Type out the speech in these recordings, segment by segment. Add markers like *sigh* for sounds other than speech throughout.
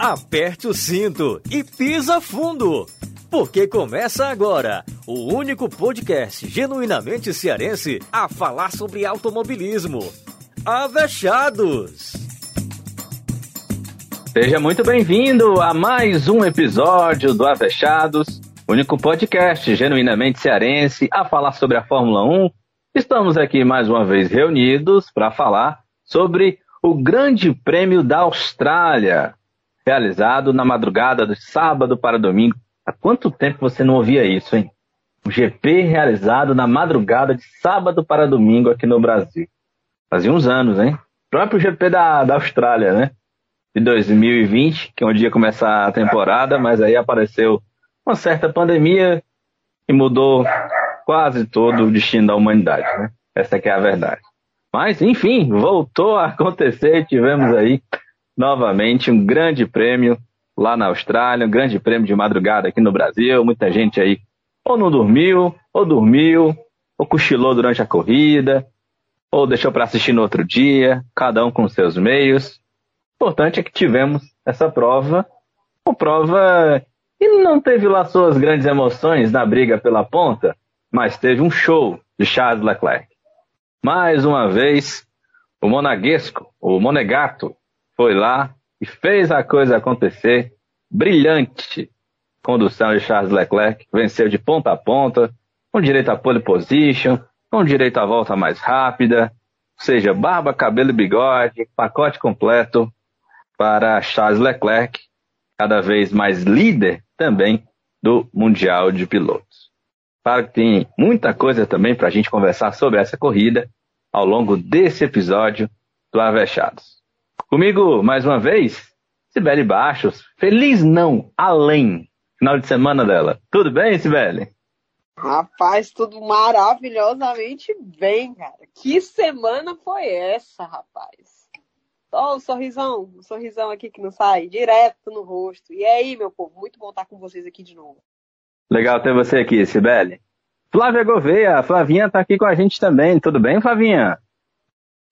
aperte o cinto e pisa fundo. Porque começa agora o único podcast genuinamente cearense a falar sobre automobilismo. Avechados! Seja muito bem-vindo a mais um episódio do Avechados, único podcast genuinamente cearense a falar sobre a Fórmula 1. Estamos aqui mais uma vez reunidos para falar sobre o Grande Prêmio da Austrália, realizado na madrugada de sábado para domingo. Há quanto tempo você não ouvia isso, hein? Um GP realizado na madrugada de sábado para domingo aqui no Brasil. Fazia uns anos, hein? O próprio GP da, da Austrália, né? De 2020, que é onde ia começar a temporada, mas aí apareceu uma certa pandemia e mudou quase todo o destino da humanidade, né? Essa é a verdade. Mas, enfim, voltou a acontecer, tivemos aí novamente um grande prêmio lá na Austrália, um grande prêmio de madrugada aqui no Brasil. Muita gente aí ou não dormiu, ou dormiu, ou cochilou durante a corrida, ou deixou para assistir no outro dia, cada um com seus meios. O importante é que tivemos essa prova, uma prova que não teve lá suas grandes emoções na briga pela ponta, mas teve um show de Charles Leclerc. Mais uma vez, o monaguesco, o monegato, foi lá e fez a coisa acontecer. Brilhante condução de Charles Leclerc, venceu de ponta a ponta, com direito a pole position, com direito à volta mais rápida, ou seja, barba, cabelo e bigode, pacote completo para Charles Leclerc, cada vez mais líder também do Mundial de Pilotos. Claro que tem muita coisa também para a gente conversar sobre essa corrida ao longo desse episódio do Avechados. Comigo, mais uma vez, Sibeli Baixos. Feliz não, além. Final de semana dela. Tudo bem, Sibeli? Rapaz, tudo maravilhosamente bem, cara. Que semana foi essa, rapaz? Só o sorrisão, o sorrisão aqui que não sai, direto no rosto. E aí, meu povo, muito bom estar com vocês aqui de novo. Legal ter você aqui, Sibeli. Flávia Gouveia, a Flavinha tá aqui com a gente também. Tudo bem, Flavinha?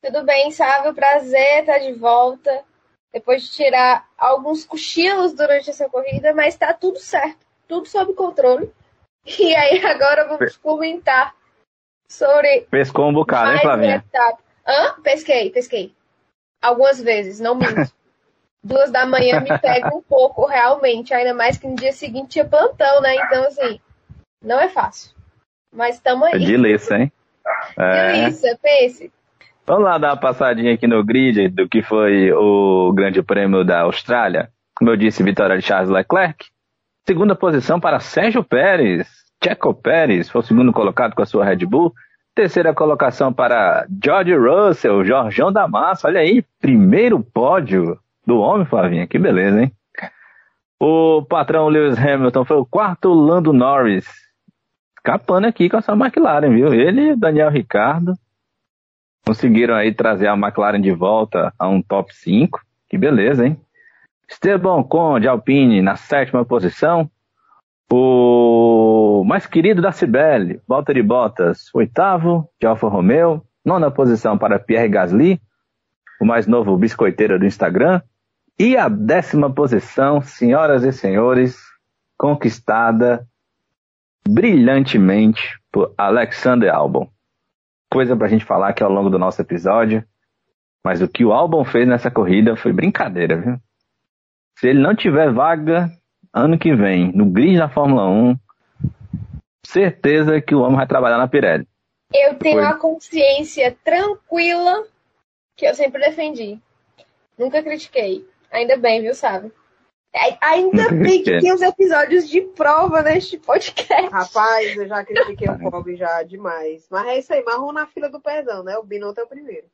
Tudo bem, Sávio? Prazer estar de volta. Depois de tirar alguns cochilos durante essa corrida, mas tá tudo certo. Tudo sob controle. *laughs* E aí agora vamos comentar sobre. Pescou um bocado, hein, Flavinha? Etapa. Hã? Pesquei, pesquei. Algumas vezes, não minto. Duas da manhã me pega um pouco, realmente. Ainda mais que no dia seguinte tinha plantão, né? Então, assim, não é fácil. Mas estamos aí. É de liça, hein? *laughs* É... De liça, pense. Vamos lá dar uma passadinha aqui no grid do que foi o Grande Prêmio da Austrália. Como eu disse, vitória de Charles Leclerc. Segunda posição para Sérgio Pérez. Checo Pérez foi o segundo colocado com a sua Red Bull. Terceira colocação para George Russell, Jorjão da Massa. Olha aí, primeiro pódio do homem, Flavinha. Que beleza, hein? O patrão Lewis Hamilton foi o quarto, Lando Norris. Escapando aqui com a sua McLaren, viu? Ele Daniel Ricardo Conseguiram aí trazer a McLaren de volta a um top 5. Que beleza, hein? Esteban Ocon de Alpine na sétima posição. O mais querido da Cibele, Valtteri Bottas, oitavo, de Alfa Romeo. Nona posição para Pierre Gasly, o mais novo biscoiteiro do Instagram. E a décima posição, senhoras e senhores, conquistada brilhantemente por Alexander Albon coisa pra gente falar aqui ao longo do nosso episódio. Mas o que o Albon fez nessa corrida foi brincadeira, viu? Se ele não tiver vaga ano que vem no grid da Fórmula 1, certeza que o homem vai trabalhar na Pirelli. Eu tenho a consciência tranquila que eu sempre defendi. Nunca critiquei. Ainda bem, viu, sabe? Ainda *laughs* bem que tem os episódios de prova neste podcast. Rapaz, eu já critiquei o Bob já demais. Mas é isso aí, marrom na fila do perdão, né? O Binotto é o primeiro.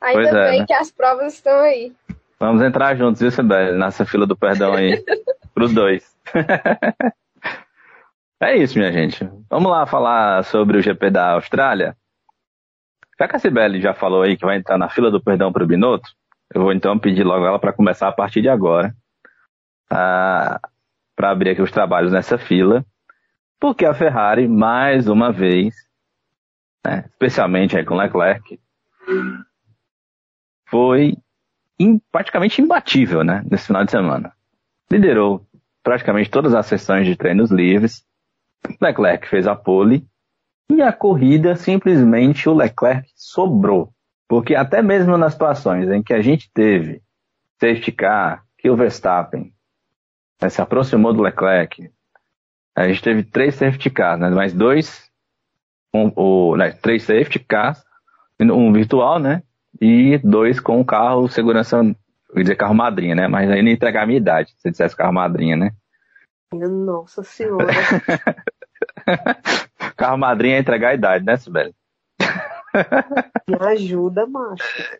Ainda é, bem né? que as provas estão aí. Vamos entrar juntos, viu, Sibeli? Nessa fila do perdão aí. *laughs* pros dois. *laughs* é isso, minha gente. Vamos lá falar sobre o GP da Austrália. Já que a Sibeli já falou aí que vai entrar na fila do perdão pro Binotto, eu vou então pedir logo ela para começar a partir de agora para abrir aqui os trabalhos nessa fila, porque a Ferrari, mais uma vez, né, especialmente aí com Leclerc, foi praticamente imbatível, né, nesse final de semana. Liderou praticamente todas as sessões de treinos livres. Leclerc fez a pole e a corrida simplesmente o Leclerc sobrou. Porque até mesmo nas situações em que a gente teve safety car, que o Verstappen né, se aproximou do Leclerc, a gente teve três safety cars, né, mais dois, um, o, né, três safety cars, um virtual, né, e dois com o carro segurança, eu ia dizer carro madrinha, né, mas aí não entregar a minha idade, se dissesse carro madrinha, né. Nossa senhora. *laughs* carro madrinha é entregar a idade, né, Sibeli? Me ajuda, macho.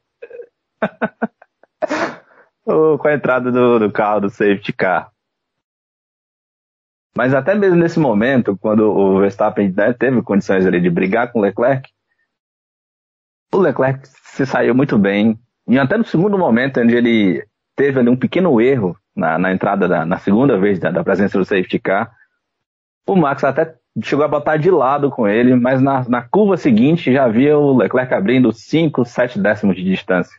*laughs* com a entrada do, do, carro do safety car. Mas até mesmo nesse momento, quando o Verstappen né, teve condições ali de brigar com o Leclerc, o Leclerc se saiu muito bem. E até no segundo momento, onde ele teve ali um pequeno erro na, na entrada da na segunda vez da, da presença do safety car, o Max até chegou a botar de lado com ele, mas na, na curva seguinte já via o Leclerc abrindo 5, 7 décimos de distância.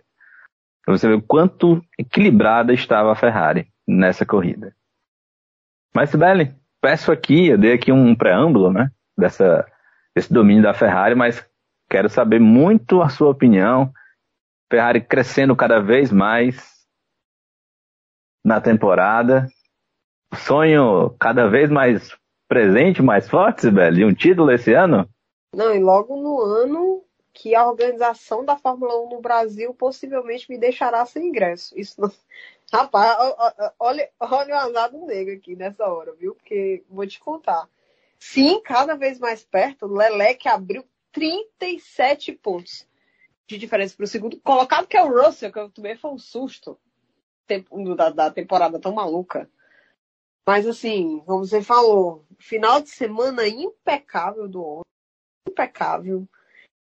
Pra você ver o quanto equilibrada estava a Ferrari nessa corrida. Mas, Sibeli, peço aqui, eu dei aqui um preâmbulo, né, dessa, desse domínio da Ferrari, mas quero saber muito a sua opinião. Ferrari crescendo cada vez mais na temporada. Sonho cada vez mais presente mais forte, Sibeli? Um título esse ano? Não, e logo no ano que a organização da Fórmula 1 no Brasil possivelmente me deixará sem ingresso. Isso não... Rapaz, olha, olha o azar do negro aqui nessa hora, viu? Porque vou te contar. Sim, cada vez mais perto, o Leleque abriu 37 pontos de diferença para o segundo colocado, que é o Russell, que eu também foi um susto da, da temporada tão maluca. Mas assim, como você falou, final de semana impecável do homem. Impecável.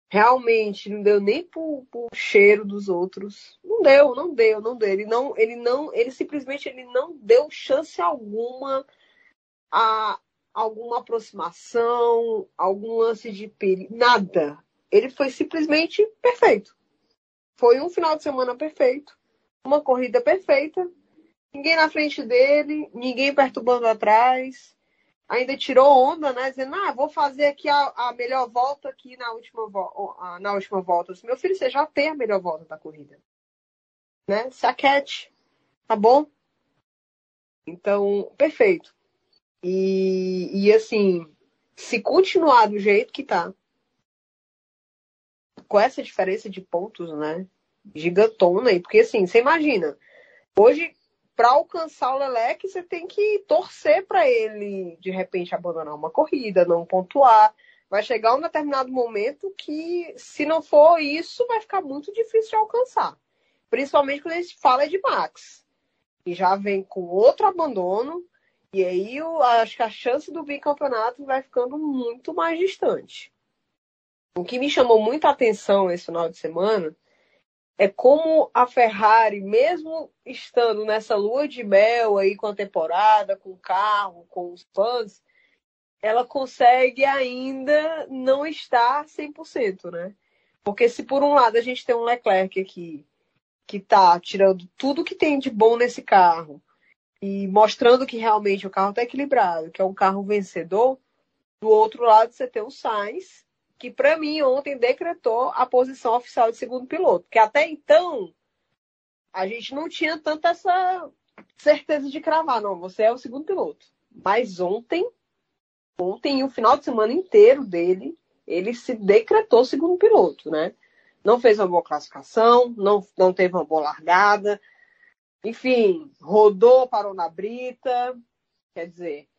Realmente não deu nem pro, pro cheiro dos outros. Não deu, não deu, não deu. Ele não, ele não, ele simplesmente ele não deu chance alguma a alguma aproximação, algum lance de perigo, nada. Ele foi simplesmente perfeito. Foi um final de semana perfeito, uma corrida perfeita ninguém na frente dele, ninguém perturbando atrás. Ainda tirou onda, né? Dizendo, ah, vou fazer aqui a, a melhor volta aqui na última, vo na última volta. Disse, Meu filho, você já tem a melhor volta da corrida. Né? Se aquete, tá bom? Então, perfeito. E, e assim, se continuar do jeito que tá, com essa diferença de pontos, né? Gigantona aí, porque assim, você imagina, hoje para alcançar o Leleque, você tem que torcer para ele, de repente, abandonar uma corrida, não pontuar. Vai chegar um determinado momento que, se não for isso, vai ficar muito difícil de alcançar. Principalmente quando a gente fala de Max, que já vem com outro abandono, e aí eu acho que a chance do bicampeonato vai ficando muito mais distante. O que me chamou muita atenção esse final de semana é como a Ferrari, mesmo estando nessa lua de mel aí com a temporada, com o carro, com os fãs, ela consegue ainda não estar 100%, né? Porque se por um lado a gente tem um Leclerc aqui que tá tirando tudo que tem de bom nesse carro e mostrando que realmente o carro está equilibrado, que é um carro vencedor, do outro lado você tem o Sainz, que para mim ontem decretou a posição oficial de segundo piloto, porque até então a gente não tinha tanta essa certeza de cravar, não, você é o segundo piloto. Mas ontem, ontem o final de semana inteiro dele, ele se decretou segundo piloto, né? Não fez uma boa classificação, não, não teve uma boa largada, enfim, rodou, parou na brita, quer dizer,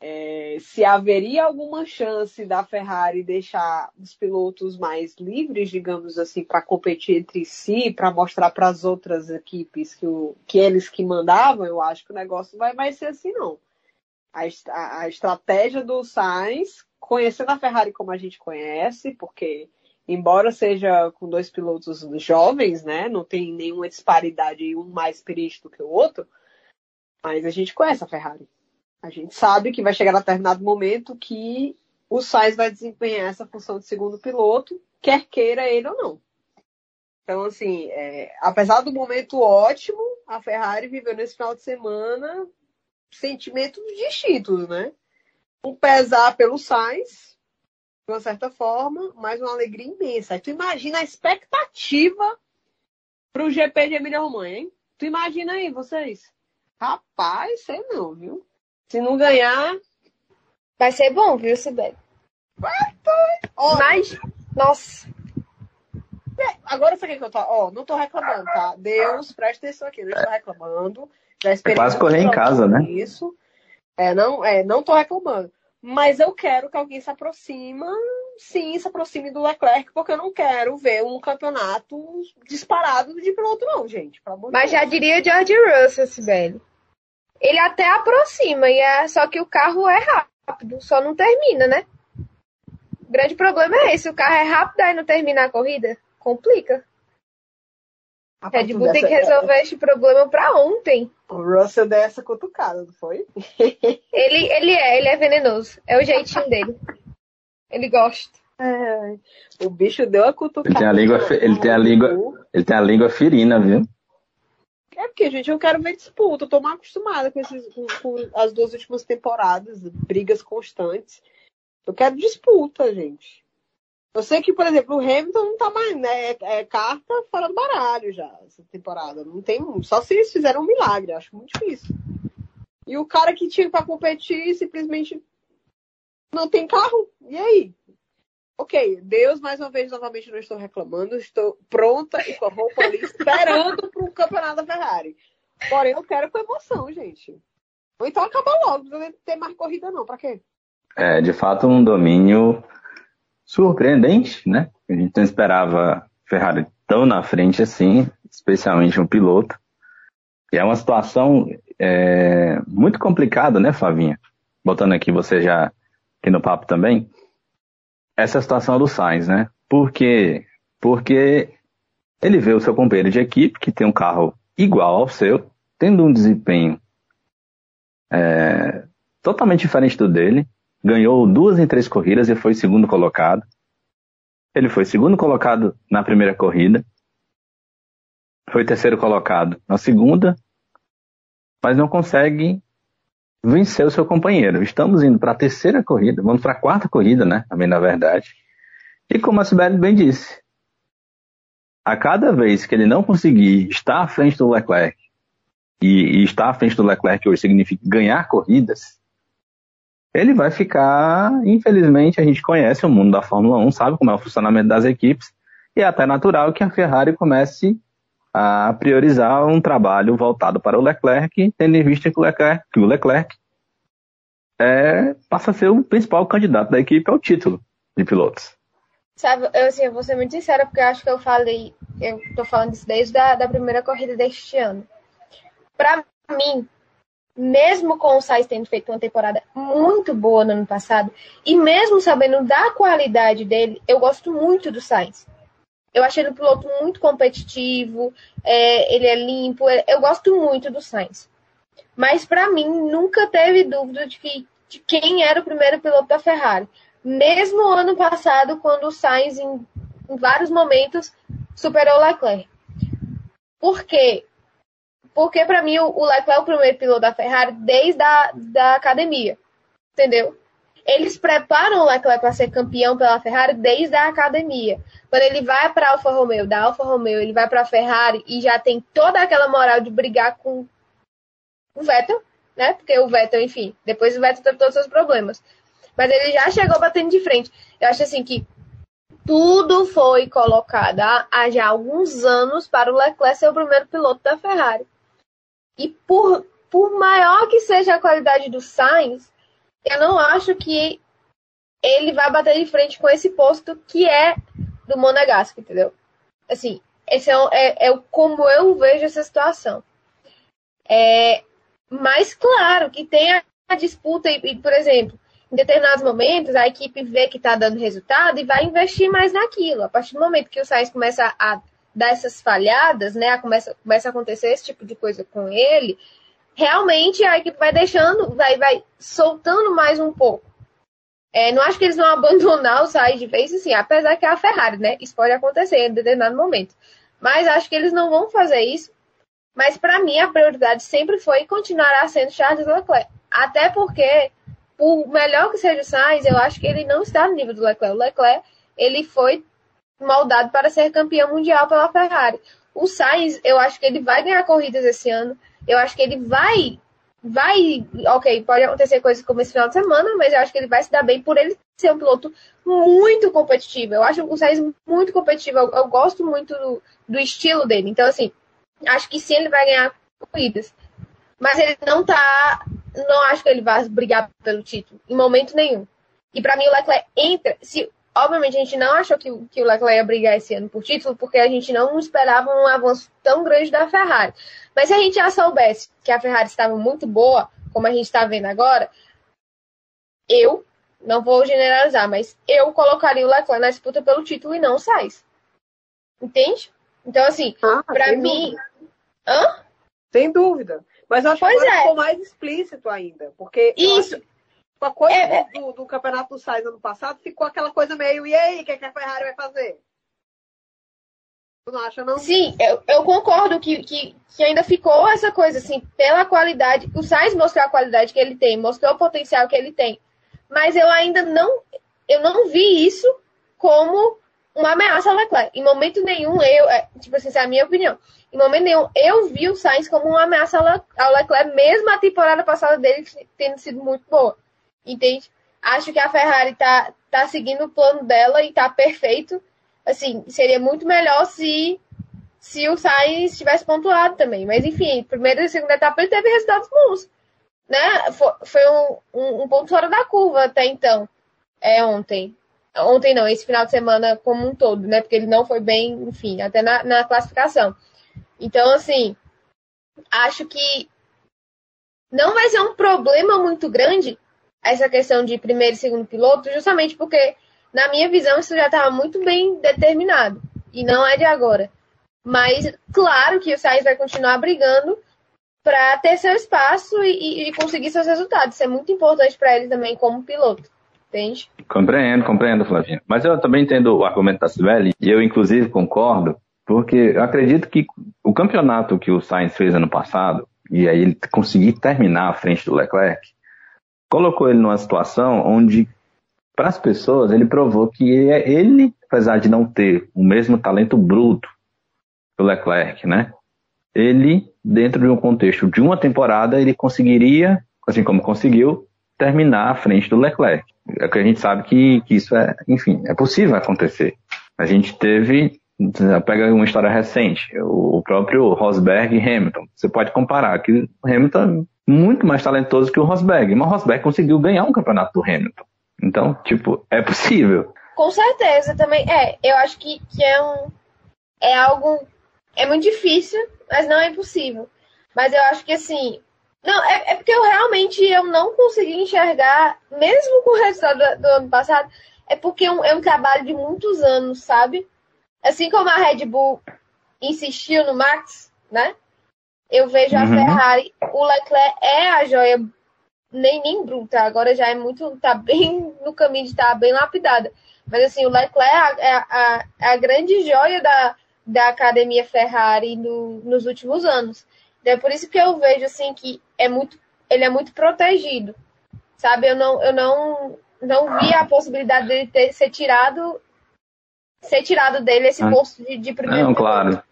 é, se haveria alguma chance da Ferrari deixar os pilotos mais livres, digamos assim, para competir entre si, para mostrar para as outras equipes que, o, que eles que mandavam, eu acho que o negócio vai, vai ser assim, não. A, a, a estratégia do Sainz, conhecendo a Ferrari como a gente conhece, porque embora seja com dois pilotos jovens, né, não tem nenhuma disparidade um mais experiente do que o outro, mas a gente conhece a Ferrari. A gente sabe que vai chegar a determinado momento que o Sainz vai desempenhar essa função de segundo piloto, quer queira ele ou não. Então, assim, é, apesar do momento ótimo, a Ferrari viveu nesse final de semana sentimentos distintos, né? Um pesar pelo Sainz, de uma certa forma, mas uma alegria imensa. Tu imagina a expectativa para o GP de Emília Romanha, hein? Tu imagina aí, vocês? Rapaz, sei não, viu? Se não ganhar. Vai ser bom, viu, Sibeli? Vai, vai. Mas, nossa. É, agora sabe o que eu tô? Ó, não tô reclamando, tá? Deus, presta atenção aqui, não estou reclamando. Já é quase correr em casa, né? Isso. É, não, é, não tô reclamando. Mas eu quero que alguém se aproxima, sim, se aproxime do Leclerc, porque eu não quero ver um campeonato disparado de piloto, não, gente. Mas já diria George Russell, Sibeli. Ele até aproxima, e é, só que o carro é rápido, só não termina, né? O grande problema é esse, o carro é rápido e não termina a corrida complica. A Red Bull tem que resolver é... este problema para ontem. O Russell deu essa cutucada, não foi? *laughs* ele, ele é, ele é venenoso. É o jeitinho dele. Ele gosta. É, o bicho deu a cutucada. Ele tem a língua, ele tem a língua, ele tem a língua ferina, viu? É porque, gente, eu quero ver disputa. Eu tô mal acostumada com, esses, com, com as duas últimas temporadas, brigas constantes. Eu quero disputa, gente. Eu sei que, por exemplo, o Hamilton não tá mais, né? É, é, carta fora do baralho já, essa temporada. Não tem. Só se eles fizeram um milagre, acho muito difícil. E o cara que tinha para competir simplesmente não tem carro. E aí? Ok, Deus, mais uma vez, novamente não estou reclamando. Estou pronta e com a roupa ali, esperando para o campeonato da Ferrari. Porém, eu quero com emoção, gente. Ou então acaba logo, não precisa ter mais corrida, não. Para quê? É, de fato, um domínio surpreendente, né? A gente não esperava Ferrari tão na frente assim, especialmente um piloto. E é uma situação é, muito complicada, né, Flavinha? Botando aqui você já aqui no papo também. Essa situação do Sainz, né? Por quê? Porque ele vê o seu companheiro de equipe, que tem um carro igual ao seu, tendo um desempenho é, totalmente diferente do dele, ganhou duas em três corridas e foi segundo colocado. Ele foi segundo colocado na primeira corrida, foi terceiro colocado na segunda, mas não consegue vencer o seu companheiro. Estamos indo para a terceira corrida, vamos para a quarta corrida, né? Também na verdade. E como a Sibeli bem disse, a cada vez que ele não conseguir estar à frente do Leclerc, e, e estar à frente do Leclerc hoje significa ganhar corridas, ele vai ficar, infelizmente, a gente conhece o mundo da Fórmula 1, sabe como é o funcionamento das equipes, e é até natural que a Ferrari comece a priorizar um trabalho voltado para o Leclerc, tendo em vista que o Leclerc, que o Leclerc é, passa a ser o principal candidato da equipe ao título de pilotos. Sabe, eu, assim, eu vou ser muito sincera, porque eu acho que eu falei, eu tô falando isso desde a da primeira corrida deste ano. Para mim, mesmo com o Sainz tendo feito uma temporada muito boa no ano passado, e mesmo sabendo da qualidade dele, eu gosto muito do Sainz. Eu achei ele um piloto muito competitivo, é, ele é limpo, é, eu gosto muito do Sainz. Mas para mim nunca teve dúvida de, que, de quem era o primeiro piloto da Ferrari. Mesmo ano passado, quando o Sainz, em, em vários momentos, superou o Leclerc. Por quê? Porque para mim o Leclerc é o primeiro piloto da Ferrari desde a da academia. Entendeu? Eles preparam o Leclerc para ser campeão pela Ferrari desde a academia. Quando ele vai para a Alfa Romeo, da Alfa Romeo, ele vai para a Ferrari e já tem toda aquela moral de brigar com o Vettel, né? Porque o Vettel, enfim, depois o Vettel teve todos os seus problemas. Mas ele já chegou batendo de frente. Eu acho assim que tudo foi colocado há já alguns anos para o Leclerc ser o primeiro piloto da Ferrari. E por, por maior que seja a qualidade do Sainz, eu não acho que ele vai bater de frente com esse posto que é do Monegasco, entendeu? Assim, esse é, é, é como eu vejo essa situação. É, mas claro que tem a, a disputa, e, e, por exemplo, em determinados momentos a equipe vê que está dando resultado e vai investir mais naquilo. A partir do momento que o Sainz começa a dar essas falhadas, né, começa, começa a acontecer esse tipo de coisa com ele, realmente a equipe vai deixando, vai, vai soltando mais um pouco. É, não acho que eles vão abandonar o Sainz de vez, assim, apesar que é a Ferrari, né? Isso pode acontecer em determinado momento. Mas acho que eles não vão fazer isso. Mas para mim a prioridade sempre foi e continuará sendo Charles Leclerc. Até porque, por melhor que seja o Sainz, eu acho que ele não está no nível do Leclerc. O Leclerc, ele foi moldado para ser campeão mundial pela Ferrari. O Sainz, eu acho que ele vai ganhar corridas esse ano. Eu acho que ele vai vai, ok, pode acontecer coisas como esse final de semana, mas eu acho que ele vai se dar bem por ele ser um piloto muito competitivo. Eu acho o Sainz muito competitivo. Eu, eu gosto muito do, do, estilo dele. Então, assim, acho que sim, ele vai ganhar corridas. Mas ele não tá. Não acho que ele vai brigar pelo título, em momento nenhum. E para mim, o Leclerc entra. Se, obviamente, a gente não achou que, que o Leclerc ia brigar esse ano por título, porque a gente não esperava um avanço tão grande da Ferrari. Mas se a gente já soubesse que a Ferrari estava muito boa, como a gente está vendo agora, eu, não vou generalizar, mas eu colocaria o Leclerc na disputa pelo título e não o Sainz. Entende? Então, assim, ah, para mim. Dúvida. Hã? Sem dúvida. Mas acho pois que é. ficou mais explícito ainda. Porque isso. Com a coisa é, do, do, campeonato do Sainz ano passado, ficou aquela coisa meio, e aí, o que, é que a Ferrari vai fazer? Tu não acha, não? Sim, eu, eu concordo que, que, que, ainda ficou essa coisa, assim, pela qualidade. O Sainz mostrou a qualidade que ele tem, mostrou o potencial que ele tem. Mas eu ainda não. Eu não vi isso como uma ameaça ao Leclerc. Em momento nenhum, eu. É, tipo assim, essa é a minha opinião. Em momento nenhum, eu vi o Sainz como uma ameaça ao Leclerc, mesmo a temporada passada dele tendo sido muito boa. Entende? Acho que a Ferrari tá, tá seguindo o plano dela e tá perfeito assim, seria muito melhor se se o Sainz tivesse pontuado também. Mas enfim, primeira e segunda etapa ele teve resultados bons. Né? Foi, foi um, um, um, ponto fora da curva até então. É ontem. Ontem não, esse final de semana como um todo, né? Porque ele não foi bem, enfim, até na, na classificação. Então, assim, acho que não vai ser um problema muito grande essa questão de primeiro e segundo piloto, justamente porque na minha visão, isso já estava muito bem determinado. E não é de agora. Mas, claro que o Sainz vai continuar brigando para ter seu espaço e, e, conseguir seus resultados. Isso é muito importante para ele também como piloto. Entende? Compreendo, compreendo, Flavinha. Mas eu também entendo o argumento da Sibeli, e eu, inclusive, concordo, porque eu acredito que o campeonato que o Sainz fez ano passado, e aí ele conseguir terminar à frente do Leclerc, colocou ele numa situação onde para as pessoas, ele provou que é ele, apesar de não ter o mesmo talento bruto do Leclerc, né? Ele, dentro de um contexto de uma temporada, ele conseguiria, assim como conseguiu, terminar à frente do Leclerc. É que a gente sabe que, que isso é, enfim, é possível acontecer. A gente teve, pega uma história recente, o próprio Rosberg e Hamilton. Você pode comparar que Hamilton muito mais talentoso que o Rosberg, mas o Rosberg conseguiu ganhar um campeonato do Hamilton. Então, tipo, é possível. Com certeza, também. É, eu acho que, que é um. É algo. É muito difícil, mas não é impossível. Mas eu acho que assim. Não, é, é porque eu realmente eu não consegui enxergar, mesmo com o resultado do, do ano passado, é porque é um, é um trabalho de muitos anos, sabe? Assim como a Red Bull insistiu no Max, né? Eu vejo a uhum. Ferrari, o Leclerc é a joia nem, nem bruta, agora já é muito, tá bem no caminho de estar tá bem lapidada. Mas assim, o Leclerc é a, a, é a grande joia da, da academia Ferrari no, nos últimos anos. Então, é por isso que eu vejo assim que é muito, ele é muito protegido. Sabe, eu não, eu não, não vi a possibilidade dele ter, ser tirado ser tirado dele esse ah. posto de, de primeiro. Não, claro.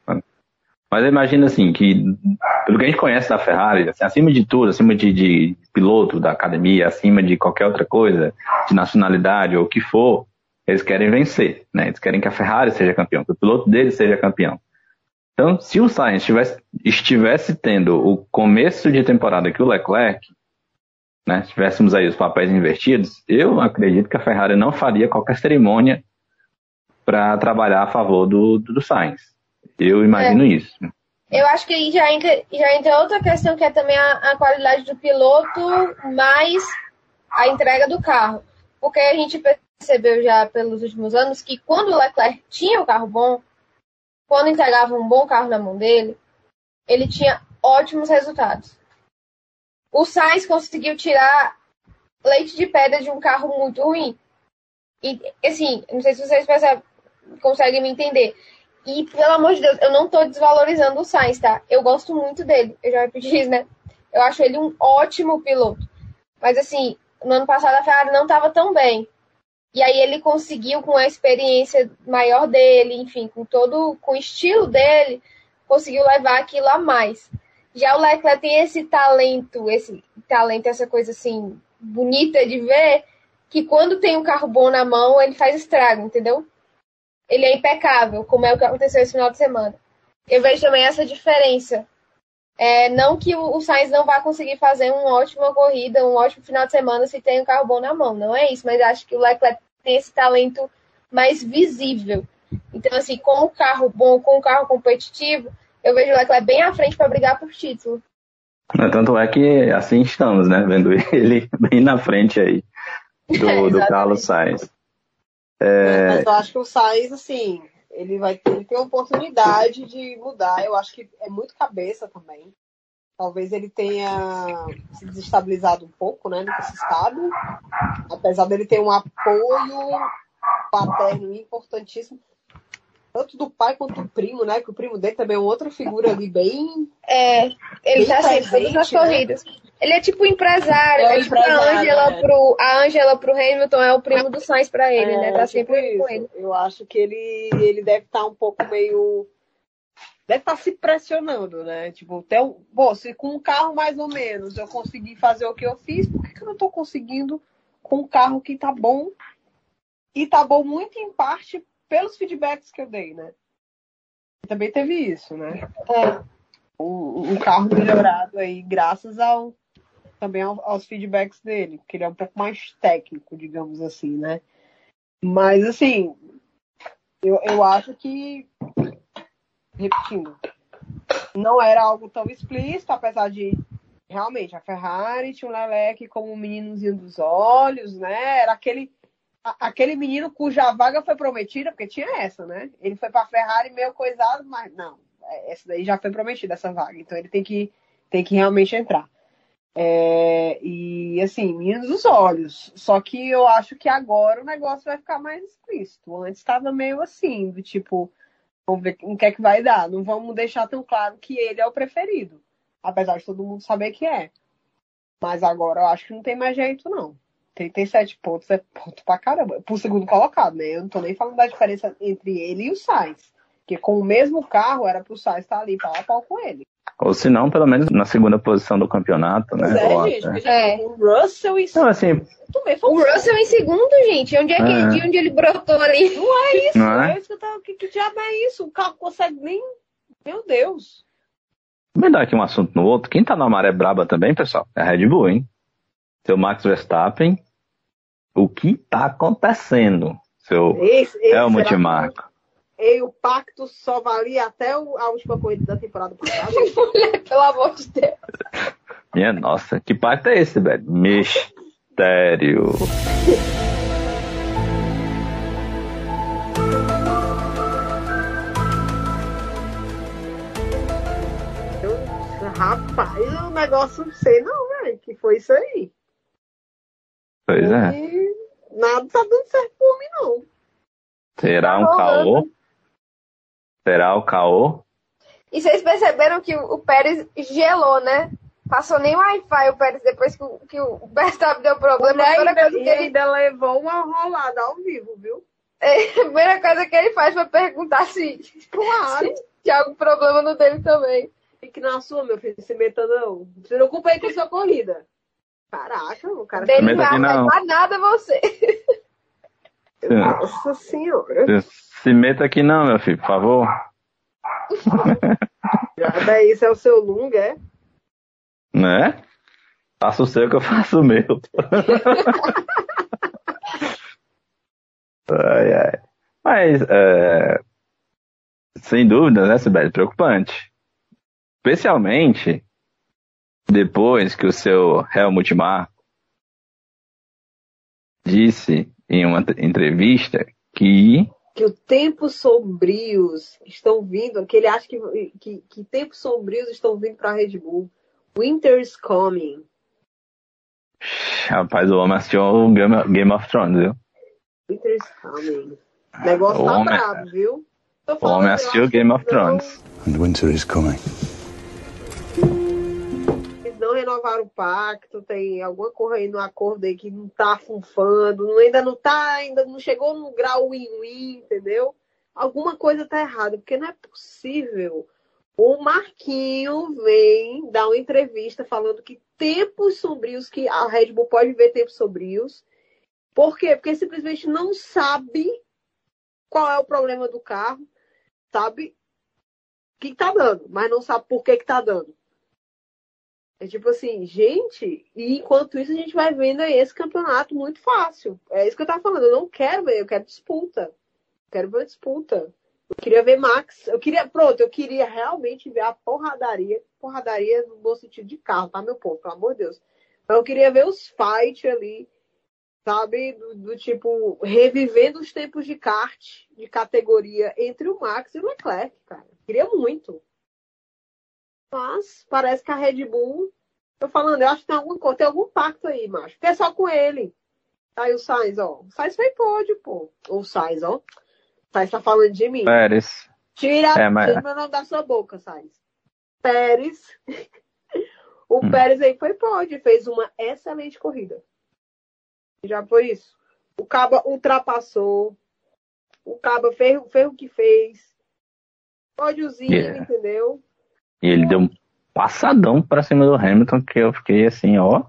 Mas eu imagino assim, que pelo que a gente conhece da Ferrari, assim, acima de tudo, acima de, de, piloto da academia, acima de qualquer outra coisa, de nacionalidade ou o que for, eles querem vencer, né? Eles querem que a Ferrari seja campeão, que o piloto deles seja campeão. Então, se o Sainz estivesse, tendo o começo de temporada que o Leclerc, né, se tivéssemos aí os papéis invertidos, eu acredito que a Ferrari não faria qualquer cerimônia para trabalhar a favor do, do Sainz. Eu imagino é. isso. Eu acho que aí já entra, já entra outra questão que é também a, a qualidade do piloto, mais a entrega do carro. Porque a gente percebeu já pelos últimos anos que quando o Leclerc tinha o carro bom, quando entregava um bom carro na mão dele, ele tinha ótimos resultados. O Sainz conseguiu tirar leite de pedra de um carro muito ruim. E, assim, não sei se vocês percebem, conseguem me entender E, pelo amor de Deus, eu não tô desvalorizando o Sainz, tá? Eu gosto muito dele. Eu já repeti isso, né? Eu acho ele um ótimo piloto. Mas, assim, no ano passado a Ferrari não estava tão bem. E aí ele conseguiu, com a experiência maior dele, enfim, com todo, com o estilo dele, conseguiu levar aquilo a mais. Já o Leclerc tem esse talento, esse talento, essa coisa assim, bonita de ver, que quando tem um carro bom na mão, ele faz estrago, entendeu? Ele é impecável, como é o que aconteceu esse final de semana. Eu vejo também essa diferença. É, não que o, Sainz não vá conseguir fazer uma ótima corrida, um ótimo final de semana se tem um carro bom na mão, não é isso, mas acho que o Leclerc tem esse talento mais visível. Então, assim, com um carro bom, com um carro competitivo, eu vejo o Leclerc bem à frente para brigar por título. Tanto é que assim estamos, né? Vendo *laughs* ele bem na frente aí do, é, do Carlos Sainz. É... Mas eu acho que o Sainz, assim, ele vai ter, ele tem a oportunidade de mudar. Eu acho que é muito cabeça também. Talvez ele tenha se desestabilizado um pouco, né? Nunca se sabe. Apesar dele ter um apoio paterno importantíssimo tanto do pai quanto do primo, né? Que o primo dele também é outra figura ali bem. É, ele bem tá sempre todas nas né? corridas. Ele é tipo empresário, é, é tipo a Angela né? pro a Angela pro Hamilton é o primo do Sainz para ele, é, né? Tá tipo sempre isso. com ele. Eu acho que ele ele deve estar tá um pouco meio deve estar tá se pressionando, né? Tipo, até o, bom, se com um carro mais ou menos eu consegui fazer o que eu fiz, por que, que eu não tô conseguindo com um carro que tá bom? E tá bom muito em parte pelos feedbacks que eu dei, né? Também teve isso, né? É. Um carro melhorado aí, graças ao também aos feedbacks dele, porque ele é um pouco mais técnico, digamos assim, né? Mas assim, eu, eu acho que, repetindo, não era algo tão explícito, apesar de realmente a Ferrari tinha um Leleque como um meninozinho dos olhos, né? Era aquele aquele menino cuja vaga foi prometida, porque tinha essa, né? Ele foi para Ferrari meio coisado, mas não, essa daí já foi prometida essa vaga, então ele tem que tem que realmente entrar. É, e assim, menino dos olhos. Só que eu acho que agora o negócio vai ficar mais explícito. Antes estava meio assim, do tipo, vamos ver o que é que vai dar. Não vamos deixar tão claro que ele é o preferido. Apesar de todo mundo saber que é. Mas agora eu acho que não tem mais jeito, não. 37 pontos é ponto pra caramba. Pro segundo colocado, né? Eu não tô nem falando da diferença entre ele e o Sainz. Porque com o mesmo carro era pro Sainz estar ali pau a pau com ele. Ou se não, pelo menos na segunda posição do campeonato, né? é, gente, é. o Russell em então, assim, O Russell em segundo, gente. Onde é que é. Onde ele brotou ali? *laughs* Não é isso, não é? é isso que, eu tava, que, que diabo é isso? O carro consegue nem. Meu Deus. Vamos dar aqui um assunto no outro. Quem tá na maré braba também, pessoal, é a Red Bull, hein? Seu Max Verstappen o que está acontecendo, seu esse, esse Helmut Marko? E o pacto só valia até a última corrida da temporada passada. *laughs* Pelo amor de Deus. Minha nossa, que pacto é esse, velho? Mistério. Rapaz, o negócio não sei não, velho. Que foi isso aí. Pois é. nada tá dando certo por mim, não. Será um tá caô? Será o caô? E vocês perceberam que o Pérez gelou, né? Passou nem Wi-Fi o Pérez depois que o, que o Verstappen deu problema. E ainda, ele... ainda levou uma rolada ao vivo, viu? É, *laughs* a primeira coisa que ele faz foi perguntar se, claro. se tinha algum problema no dele também. Fique na sua, meu filho, se meta não. Se preocupa aí com a sua corrida. Caraca, o cara Dele não não vai nada você. Nossa senhora. Se meta aqui não, meu filho, por favor. *laughs* Nada isso é o seu lunga, é? Né? Faça o seu que eu faço o meu. *laughs* ai, ai. Mas, é... sem dúvida, né, Sibeli? Preocupante. Especialmente depois que o seu Helmut Marko disse em uma entrevista que que os tempos sombrios estão vindo, que ele acha que, que, que tempos sombrios estão vindo para a Red Bull. Winter is coming. Rapaz, o homem assistiu o Game, Game of Thrones, viu? Winter is coming. O negócio o tá homem... brabo, viu? O homem assistiu Game of Thrones. And winter is coming. Renovaram o pacto, tem alguma coisa aí no acordo aí que não tá funfando, ainda não tá, ainda não chegou no grau win-win, entendeu? Alguma coisa tá errada, porque não é possível. O Marquinho vem dar uma entrevista falando que tempos sombrios, que a Red Bull pode ver tempos sombrios. Por quê? Porque simplesmente não sabe qual é o problema do carro, sabe que tá dando, mas não sabe por que que tá dando. É tipo assim, gente, e enquanto isso a gente vai vendo esse campeonato muito fácil. É isso que eu tava falando, eu não quero ver, eu quero disputa. Eu quero ver disputa. Eu queria ver Max, eu queria, pronto, eu queria realmente ver a porradaria, porradaria no bom sentido de carro, tá, meu povo, pelo amor de Deus. Então eu queria ver os fight ali, sabe, do, do tipo, revivendo os tempos de kart, de categoria entre o Max e o Leclerc, cara. Queria muito. Mas parece que a Red Bull, tô falando, eu acho que tem alguma coisa, tem algum pacto aí, macho. Porque é só com ele. Aí o Sainz, ó. O Sainz foi pódio, pô. O Sainz, ó. O Sainz tá falando de mim. Pérez. Tira, É, mas- tira meu nome da sua boca, Sainz. Pérez. *laughs* o Hum. Pérez aí foi pódio, fez uma excelente corrida. Já foi isso. O Caba ultrapassou. O Caba fez, fez o que fez. Pódiozinho, Yeah. entendeu? E ele deu um passadão pra cima do Hamilton, que eu fiquei assim, ó,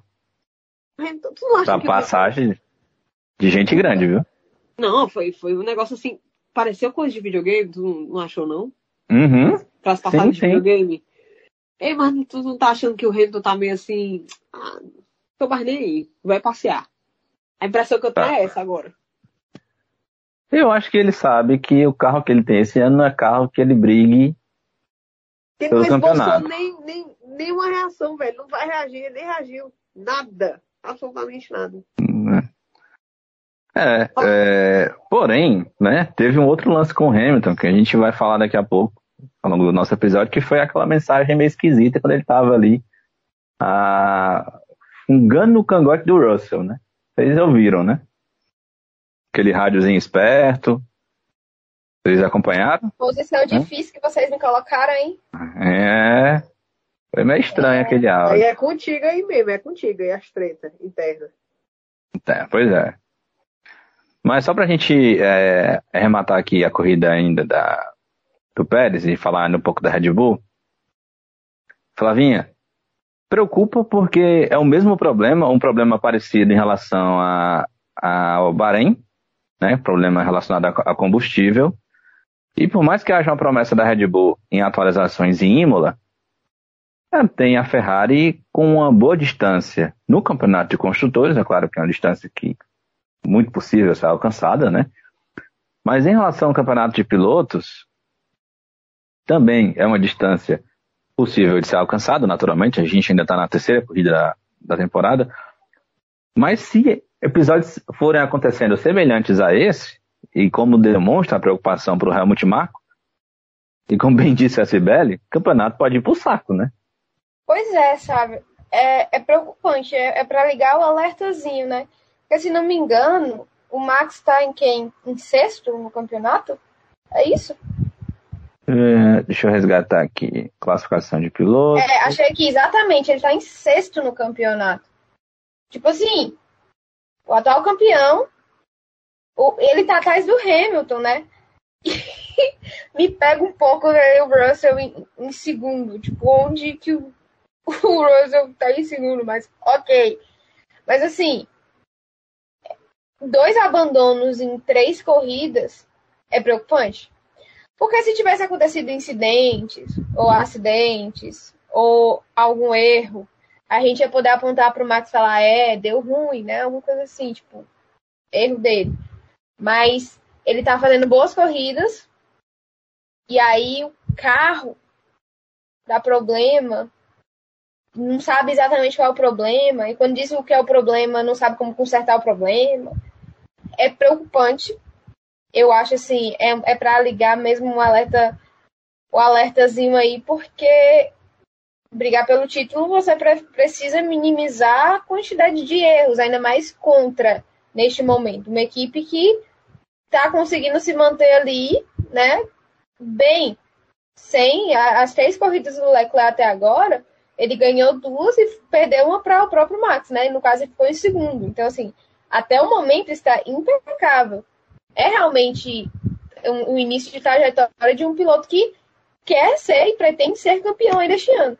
Hamilton, tu não acha pra que passagem de gente grande, viu? Não, foi, foi um negócio assim. Pareceu coisa de videogame, tu não, não achou, não? Uhum. Aquelas Sim, passagens de sim. videogame. Ei, mas tu não tá achando que o Hamilton tá meio assim. Ah, tô mais nem aí. Vai passear. A impressão que eu tenho Tá. é essa agora. Eu acho que ele sabe que o carro que ele tem esse ano não é carro que ele brigue. Ele Pelo não esboçou campeonato. nem, nem, nenhuma reação, velho. Não vai reagir, ele nem reagiu. Nada. Absolutamente nada. né? É, é, porém, né, teve um outro lance com o Hamilton, que a gente vai falar daqui a pouco, ao longo do nosso episódio, que foi aquela mensagem meio esquisita quando ele tava ali ah, fungando no cangote do Russell, né? Vocês ouviram, né? Aquele rádiozinho esperto. Vocês acompanharam? Posição Hã? difícil que vocês me colocaram, hein? É. Foi meio estranho aquele Aí áudio. é contigo aí mesmo, é contigo aí as tretas internas. É, pois é. Mas só pra gente é, arrematar aqui a corrida ainda da, do Pérez e falar um pouco da Red Bull. Flavinha, preocupa porque é o mesmo problema, um problema parecido em relação a, a- ao Bahrein, né? Problema relacionado a, a combustível. E por mais que haja uma promessa da Red Bull em atualizações em Imola, é, tem a Ferrari com uma boa distância no campeonato de construtores, é claro que é uma distância que muito possível ser alcançada, né? Mas em relação ao campeonato de pilotos, também é uma distância possível de ser alcançada, naturalmente. A gente ainda está na terceira corrida da, da temporada. Mas se episódios forem acontecendo semelhantes a esse, e como demonstra a preocupação para o Helmut Marko, e como bem disse a Sibeli, o campeonato pode ir pro saco, né? Pois é, sabe? É, é preocupante. É, é para ligar o alertazinho, né? Porque, se não me engano, o Max tá em quem? Em sexto no campeonato? É isso? É, deixa eu resgatar aqui. Classificação de pilotos. É, achei que exatamente, ele tá em sexto no campeonato. Tipo assim, o atual campeão, o- ele tá atrás do Hamilton, né? *laughs* Me pega um pouco ver o Russell em, em segundo. Tipo, onde que o, *laughs* o Russell tá em segundo, mas ok. Mas assim, dois abandonos em três corridas é preocupante. Porque se tivesse acontecido incidentes, ou acidentes, ou algum erro, a gente ia poder apontar para o Max e falar, é, deu ruim, né? Alguma coisa assim, tipo, erro dele. Mas ele tá fazendo boas corridas, e aí o carro dá problema, não sabe exatamente qual é o problema, e quando diz o que é o problema, não sabe como consertar o problema. É preocupante. Eu acho assim, é, é para ligar mesmo um alerta, o alertazinho aí, porque brigar pelo título você pre- precisa minimizar a quantidade de erros, ainda mais contra neste momento. Uma equipe que está conseguindo se manter ali, né? bem sem as três corridas do Leclerc até agora, ele ganhou duas e perdeu uma para o próprio Max, né? E no caso ele ficou em segundo. Então, assim, até o momento está impecável. É realmente um, um início de trajetória de um piloto que quer ser e pretende ser campeão ainda este ano.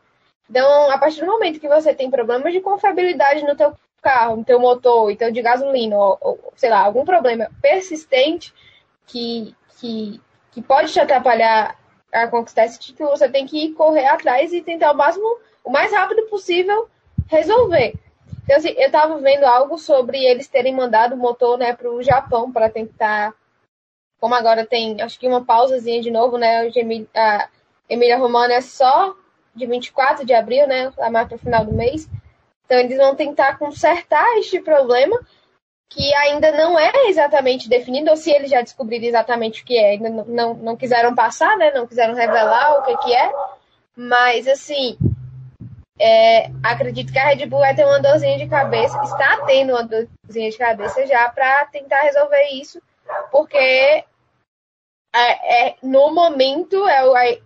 Então, a partir do momento que você tem problemas de confiabilidade no teu carro, no teu motor, então de gasolina, ou, ou sei lá, algum problema persistente que, que, que pode te atrapalhar a conquistar esse título, você tem que correr atrás e tentar o máximo, o mais rápido possível, resolver. Então, assim, eu estava vendo algo sobre eles terem mandado o motor né, para o Japão para tentar. Como agora tem, acho que uma pausazinha de novo, né? A Emília Romana é só de 24 de abril, né? Lá mais para o final do mês. Então, eles vão tentar consertar este problema, que ainda não é exatamente definido, ou se eles já descobriram exatamente o que é. Ainda não, não, não quiseram passar, né? Não quiseram revelar o que, que é. Mas, assim, é, acredito que a Red Bull vai ter uma dorzinha de cabeça, está tendo uma dorzinha de cabeça já para tentar resolver isso, porque é, é, no momento é o, é,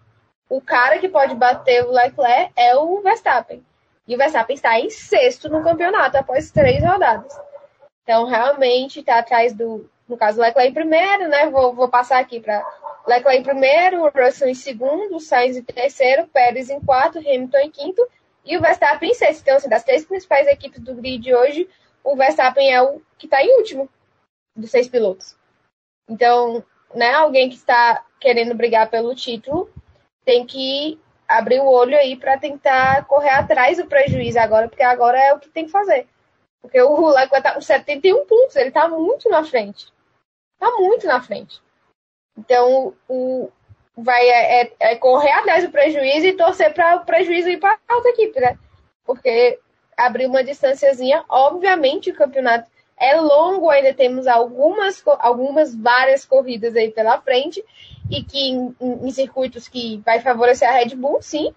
o cara que pode bater o Leclerc é o Verstappen. E o Verstappen está em sexto no campeonato após três rodadas. Então, realmente, está atrás do, no caso, Leclerc em primeiro, né? Vou, vou passar aqui para Leclerc em primeiro, Russell em segundo, Sainz em terceiro, Pérez em quarto, Hamilton em quinto e o Verstappen em sexto. Então, assim, das três principais equipes do grid hoje, o Verstappen é o que está em último dos seis pilotos. Então, né, alguém que está querendo brigar pelo título tem que abrir o olho aí para tentar correr atrás do prejuízo agora, porque agora é o que tem que fazer. Porque o Leclerc está com 71 pontos, ele está muito na frente. Está muito na frente. Então, o, vai é, é, é correr atrás do prejuízo e torcer para o prejuízo ir para a outra equipe, né? Porque abrir uma distânciazinha, obviamente o campeonato é longo, ainda temos algumas, algumas várias corridas aí pela frente, e que em, em, circuitos que vai favorecer a Red Bull, sim.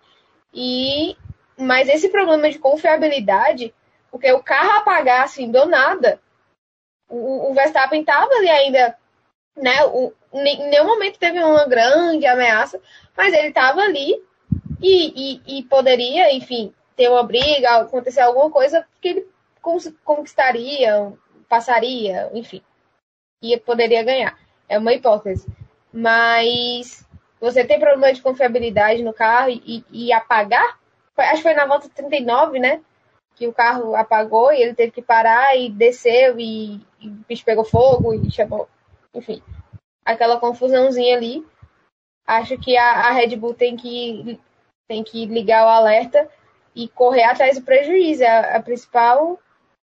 E mas esse problema de confiabilidade, porque o carro apagar assim do nada, o, o Verstappen estava ali ainda né? O, em nenhum momento teve uma grande ameaça, mas ele estava ali e, e, e, poderia, enfim, ter uma briga, acontecer alguma coisa que ele conquistaria, passaria, enfim, e poderia ganhar. É uma hipótese. Mas você tem problema de confiabilidade no carro e, e apagar, acho que foi na volta 39, né? Que o carro apagou e ele teve que parar e desceu e, e o bicho pegou fogo e chamou enfim, aquela confusãozinha ali. Acho que a, a Red Bull tem que, tem que ligar o alerta e correr atrás do prejuízo. A, a principal,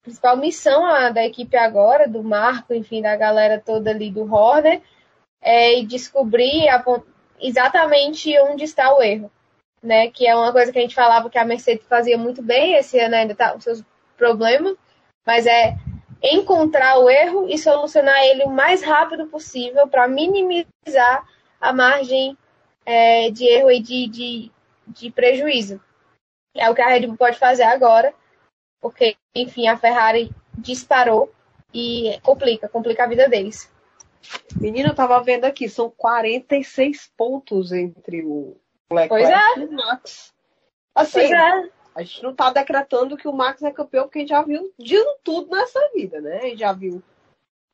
principal missão a, da equipe agora, do Marco, enfim, da galera toda ali do Horner, é descobrir a, exatamente onde está o erro. Né, que é uma coisa que a gente falava que a Mercedes fazia muito bem, esse ano ainda está com seus problemas, mas é encontrar o erro e solucionar ele o mais rápido possível para minimizar a margem é, de erro e de, de, de prejuízo. É o que a Red Bull pode fazer agora, porque, enfim, a Ferrari disparou e complica, complica a vida deles. Menina, eu tava vendo aqui, são 46 pontos entre o Leclerc é. e o Max. Assim, é. A gente não está decretando que o Max é campeão, porque a gente já viu de tudo nessa vida, né? A gente já viu.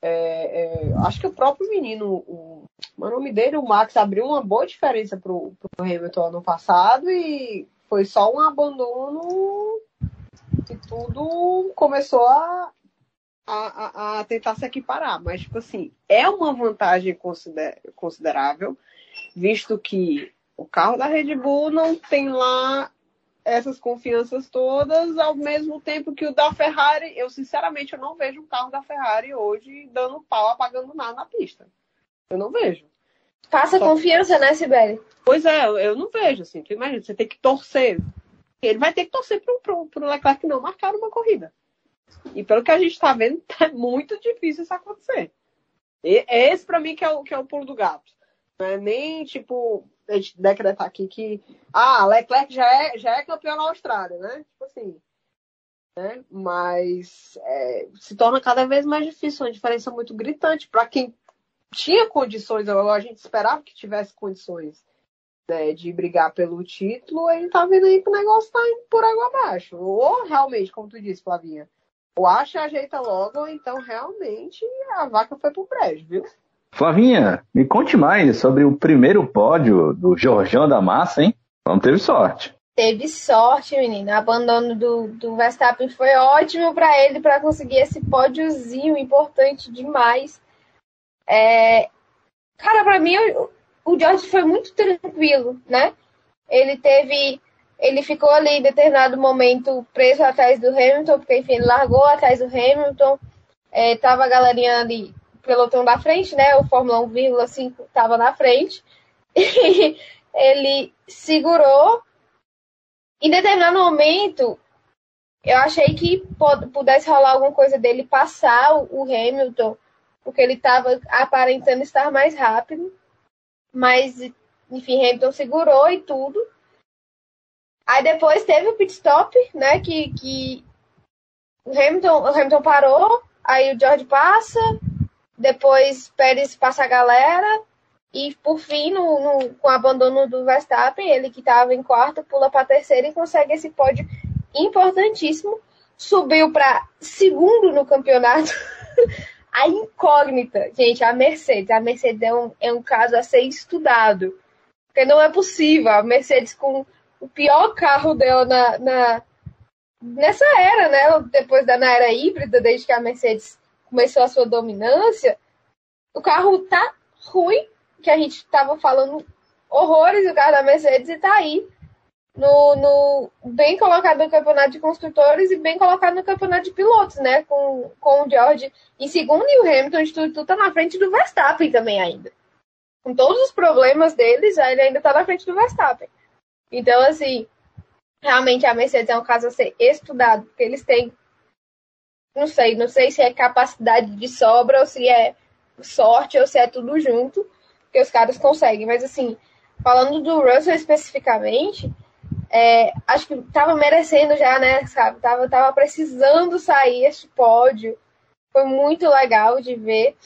É, é, acho que o próprio menino, o, o nome dele, o Max, abriu uma boa diferença pro, pro Hamilton ano passado e foi só um abandono e tudo começou a, a, a, tentar se equiparar. Mas, tipo assim, é uma vantagem consider, considerável, visto que o carro da Red Bull não tem lá essas confianças todas, ao mesmo tempo que o da Ferrari, eu sinceramente eu não vejo um carro da Ferrari hoje dando pau, apagando nada na pista. Eu não vejo. Passa Só confiança, que... né, Sibeli? Pois é, eu não vejo, assim. Tu imagina, você tem que torcer. Ele vai ter que torcer pro, pro Leclerc não marcar uma corrida. E pelo que a gente tá vendo, é *laughs* muito difícil isso acontecer. E, esse para mim que é, o, que é o pulo do gato. Não é nem, tipo, a gente decretar aqui que ah, Leclerc já é, já é campeão na Austrália, né? Tipo assim. Né? Mas é, se torna cada vez mais difícil, uma diferença muito gritante para quem tinha condições, a gente esperava que tivesse condições né, de brigar pelo título, ele tá vendo aí que o negócio tá indo por água abaixo. Ou realmente, como tu disse, Flavinha, ou acha ajeita logo, ou então realmente a vaca foi pro brejo, viu? Flavinha, me conte mais sobre o primeiro pódio do Jorjão da Massa, hein? Não teve sorte. Teve sorte, menina. O abandono do, do Verstappen foi ótimo para ele para conseguir esse pódiozinho importante demais. É... Cara, para mim, o, o George foi muito tranquilo, né? Ele teve. Ele ficou ali em determinado momento preso atrás do Hamilton, porque enfim, ele largou atrás do Hamilton. É, tava a galerinha ali, pelotão da frente, né? O Fórmula 1,5 tava na frente. *laughs* E ele segurou em determinado momento, eu achei que pudesse rolar alguma coisa dele passar o Hamilton, porque ele estava aparentando estar mais rápido. Mas, enfim, Hamilton segurou e tudo. Aí depois teve o pit stop, né? Que, que o, Hamilton, o Hamilton parou, aí o George passa, depois Pérez passa a galera, e por fim, no, no, com o abandono do Verstappen, ele que estava em quarto, pula para terceiro e consegue esse pódio importantíssimo. Subiu para segundo no campeonato. *laughs* a incógnita, gente, a Mercedes. A Mercedes é um, é um caso a ser estudado. Porque não é possível. A Mercedes com o pior carro dela na, na nessa era, né? Depois da na era híbrida, desde que a Mercedes começou a sua dominância, o carro tá ruim que a gente estava falando horrores do carro da Mercedes e está aí no, no, bem colocado no campeonato de construtores e bem colocado no campeonato de pilotos, né? Com, com o George em segundo e o Hamilton de tudo, tudo tá na frente do Verstappen também ainda. Com todos os problemas deles, ele ainda está na frente do Verstappen. Então, assim, realmente a Mercedes é um caso a ser estudado, porque eles têm, não sei, não sei se é capacidade de sobra ou se é sorte ou se é tudo junto, que os caras conseguem. Mas assim, falando do Russell especificamente, é, acho que tava merecendo já, né? Sabe? Tava, tava precisando sair este pódio. Foi muito legal de ver.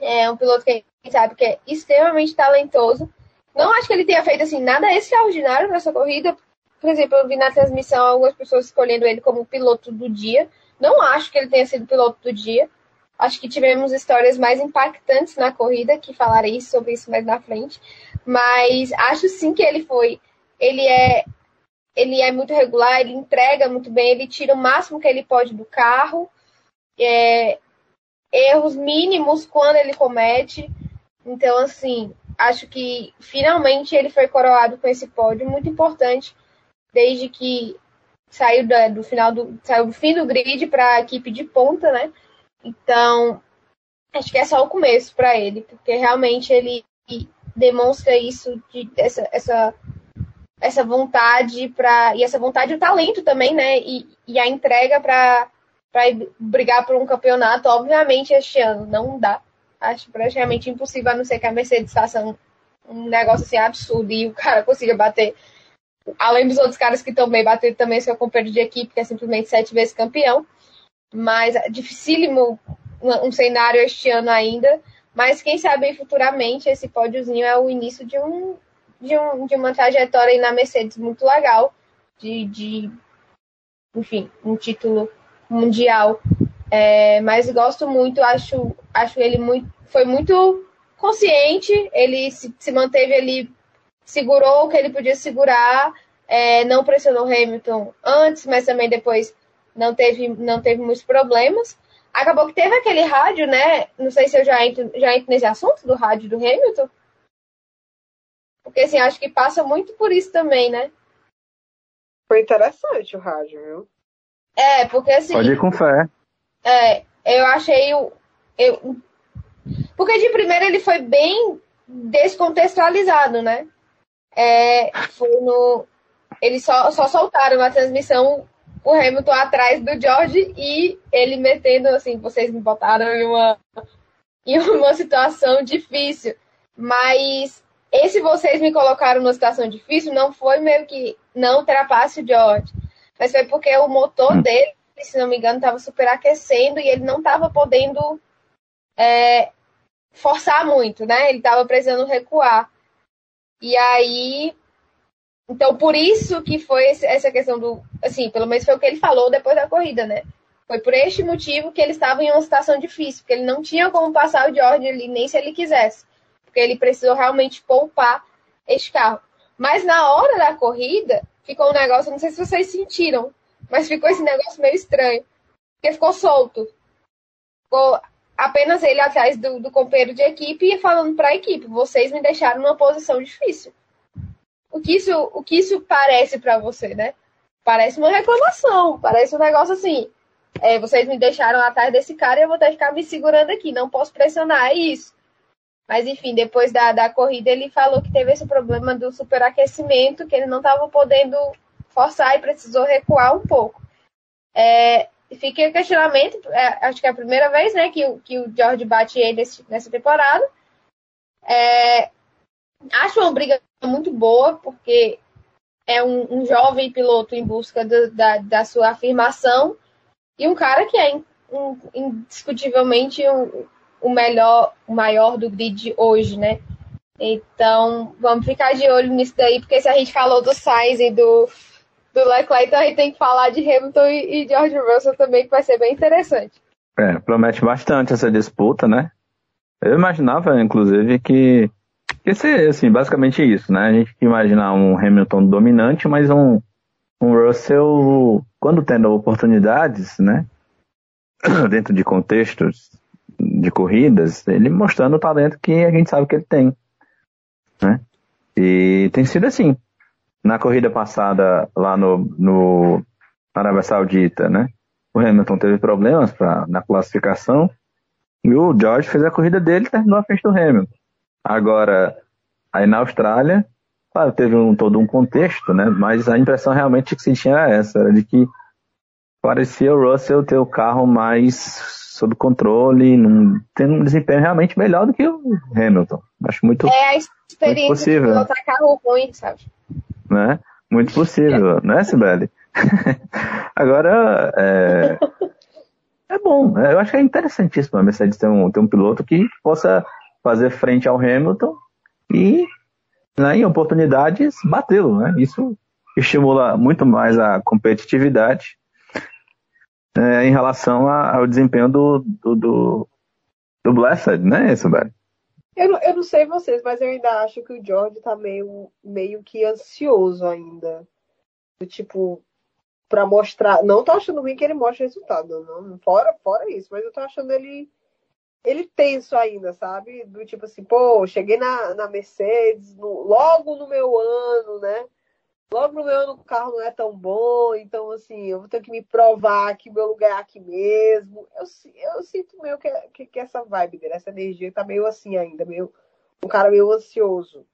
É um piloto que a gente sabe que é extremamente talentoso. Não acho que ele tenha feito assim nada extraordinário nessa corrida. Por exemplo, eu vi na transmissão algumas pessoas escolhendo ele como piloto do dia. Não acho que ele tenha sido piloto do dia. Acho que tivemos histórias mais impactantes na corrida, que falarei sobre isso mais na frente. Mas acho sim que ele foi. Ele é, ele é muito regular, ele entrega muito bem, ele tira o máximo que ele pode do carro. É, erros mínimos quando ele comete. Então, assim, acho que finalmente ele foi coroado com esse pódio muito importante, desde que saiu do, do final do saiu do fim do grid para a equipe de ponta, né? Então, acho que é só o começo para ele, porque realmente ele demonstra isso, de, essa, essa, essa vontade para e essa vontade o talento também, né? E, e a entrega para brigar por um campeonato, obviamente, este ano não dá. Acho praticamente impossível, a não ser que a Mercedes faça um, um negócio assim absurdo e o cara consiga bater. Além dos outros caras que também bater também seu companheiro de equipe, que é simplesmente sete vezes campeão mas é dificílimo um cenário este ano ainda. Mas quem sabe futuramente esse pódiozinho é o início de um de, um, de uma trajetória aí na Mercedes muito legal, de, de enfim, um título mundial. É, mas gosto muito, acho, acho ele muito, foi muito consciente, ele se, se manteve ali, segurou o que ele podia segurar, é, não pressionou Hamilton antes, mas também depois não teve, não teve muitos problemas. Acabou que teve aquele rádio, né? Não sei se eu já entro, já entro nesse assunto do rádio do Hamilton. Porque, assim, acho que passa muito por isso também, né? Foi interessante o rádio, viu? É, porque assim. Pode ir com fé. É, eu achei o. Eu, porque de primeira ele foi bem descontextualizado, né? É, foi no. Eles só, só soltaram na transmissão o Hamilton atrás do George e ele metendo assim, vocês me botaram em uma, em uma situação difícil. Mas esse vocês me colocaram numa situação difícil não foi meio que não ultrapasse o George, mas foi porque o motor hum. dele, se não me engano, estava superaquecendo e ele não estava podendo é, forçar muito, né? Ele estava precisando recuar. E aí. Então, por isso que foi essa questão do. Assim, pelo menos foi o que ele falou depois da corrida, né? Foi por este motivo que ele estava em uma situação difícil, porque ele não tinha como passar o George ali, nem se ele quisesse. Porque ele precisou realmente poupar este carro. Mas na hora da corrida, ficou um negócio, não sei se vocês sentiram, mas ficou esse negócio meio estranho. Porque ficou solto. Ficou apenas ele atrás do, do companheiro de equipe e falando para a equipe: vocês me deixaram numa posição difícil. O que isso, o que isso parece para você, né? Parece uma reclamação, parece um negócio assim. É, vocês me deixaram atrás desse cara e eu vou ter que ficar me segurando aqui, não posso pressionar, é isso. Mas enfim, depois da, da corrida ele falou que teve esse problema do superaquecimento, que ele não estava podendo forçar e precisou recuar um pouco. É, fica o questionamento, é, acho que é a primeira vez né, que, que o George bate ele nessa temporada. É, acho uma briga muito boa, porque é um, um jovem piloto em busca do, da, da sua afirmação e um cara que é um, indiscutivelmente o, o melhor, o maior do grid hoje, né? Então, vamos ficar de olho nisso daí, porque se a gente falou do Sainz e do, do Leclerc, então a gente tem que falar de Hamilton e, e George Russell também, que vai ser bem interessante. É, promete bastante essa disputa, né? Eu imaginava, inclusive, que ia ser, assim, basicamente isso, né? A gente imaginar um Hamilton dominante, mas um, um Russell, quando tendo oportunidades, né? *clears throat* Dentro de contextos de corridas, ele mostrando o talento que a gente sabe que ele tem, né? E tem sido assim na corrida passada lá no, no Arábia Saudita, né? O Hamilton teve problemas pra, na classificação e o George fez a corrida dele e terminou à frente do Hamilton. Agora, aí na Austrália, claro, teve um, todo um contexto, né? Mas a impressão realmente que se tinha era essa, era de que parecia o Russell ter o carro mais sob controle, num, tendo um desempenho realmente melhor do que o Hamilton. Acho muito, é a experiência muito possível. de pilotar carro ruim, sabe? né? Muito possível, né, Sibeli? *laughs* Agora, é, é bom. É, eu acho que é interessantíssimo a Mercedes ter um, ter um piloto que possa fazer frente ao Hamilton e, né, em oportunidades, batê-lo. Né? Isso estimula muito mais a competitividade é, em relação a, ao desempenho do, do, do, do Blessed, né, Sibeli? Eu não, eu não sei vocês, mas eu ainda acho que o George tá meio, meio que ansioso ainda. Tipo, pra mostrar. Não tô achando ruim que ele mostre resultado, não. Fora, fora isso, mas eu tô achando ele. Ele tenso ainda, sabe? Do tipo assim, pô, cheguei na, na Mercedes no, logo no meu ano, né? Logo meu carro não é tão bom, então assim, eu vou ter que me provar que meu lugar é aqui mesmo. Eu, eu sinto meio que, que, que essa vibe dele, essa energia tá meio assim ainda, meio, um cara meio ansioso.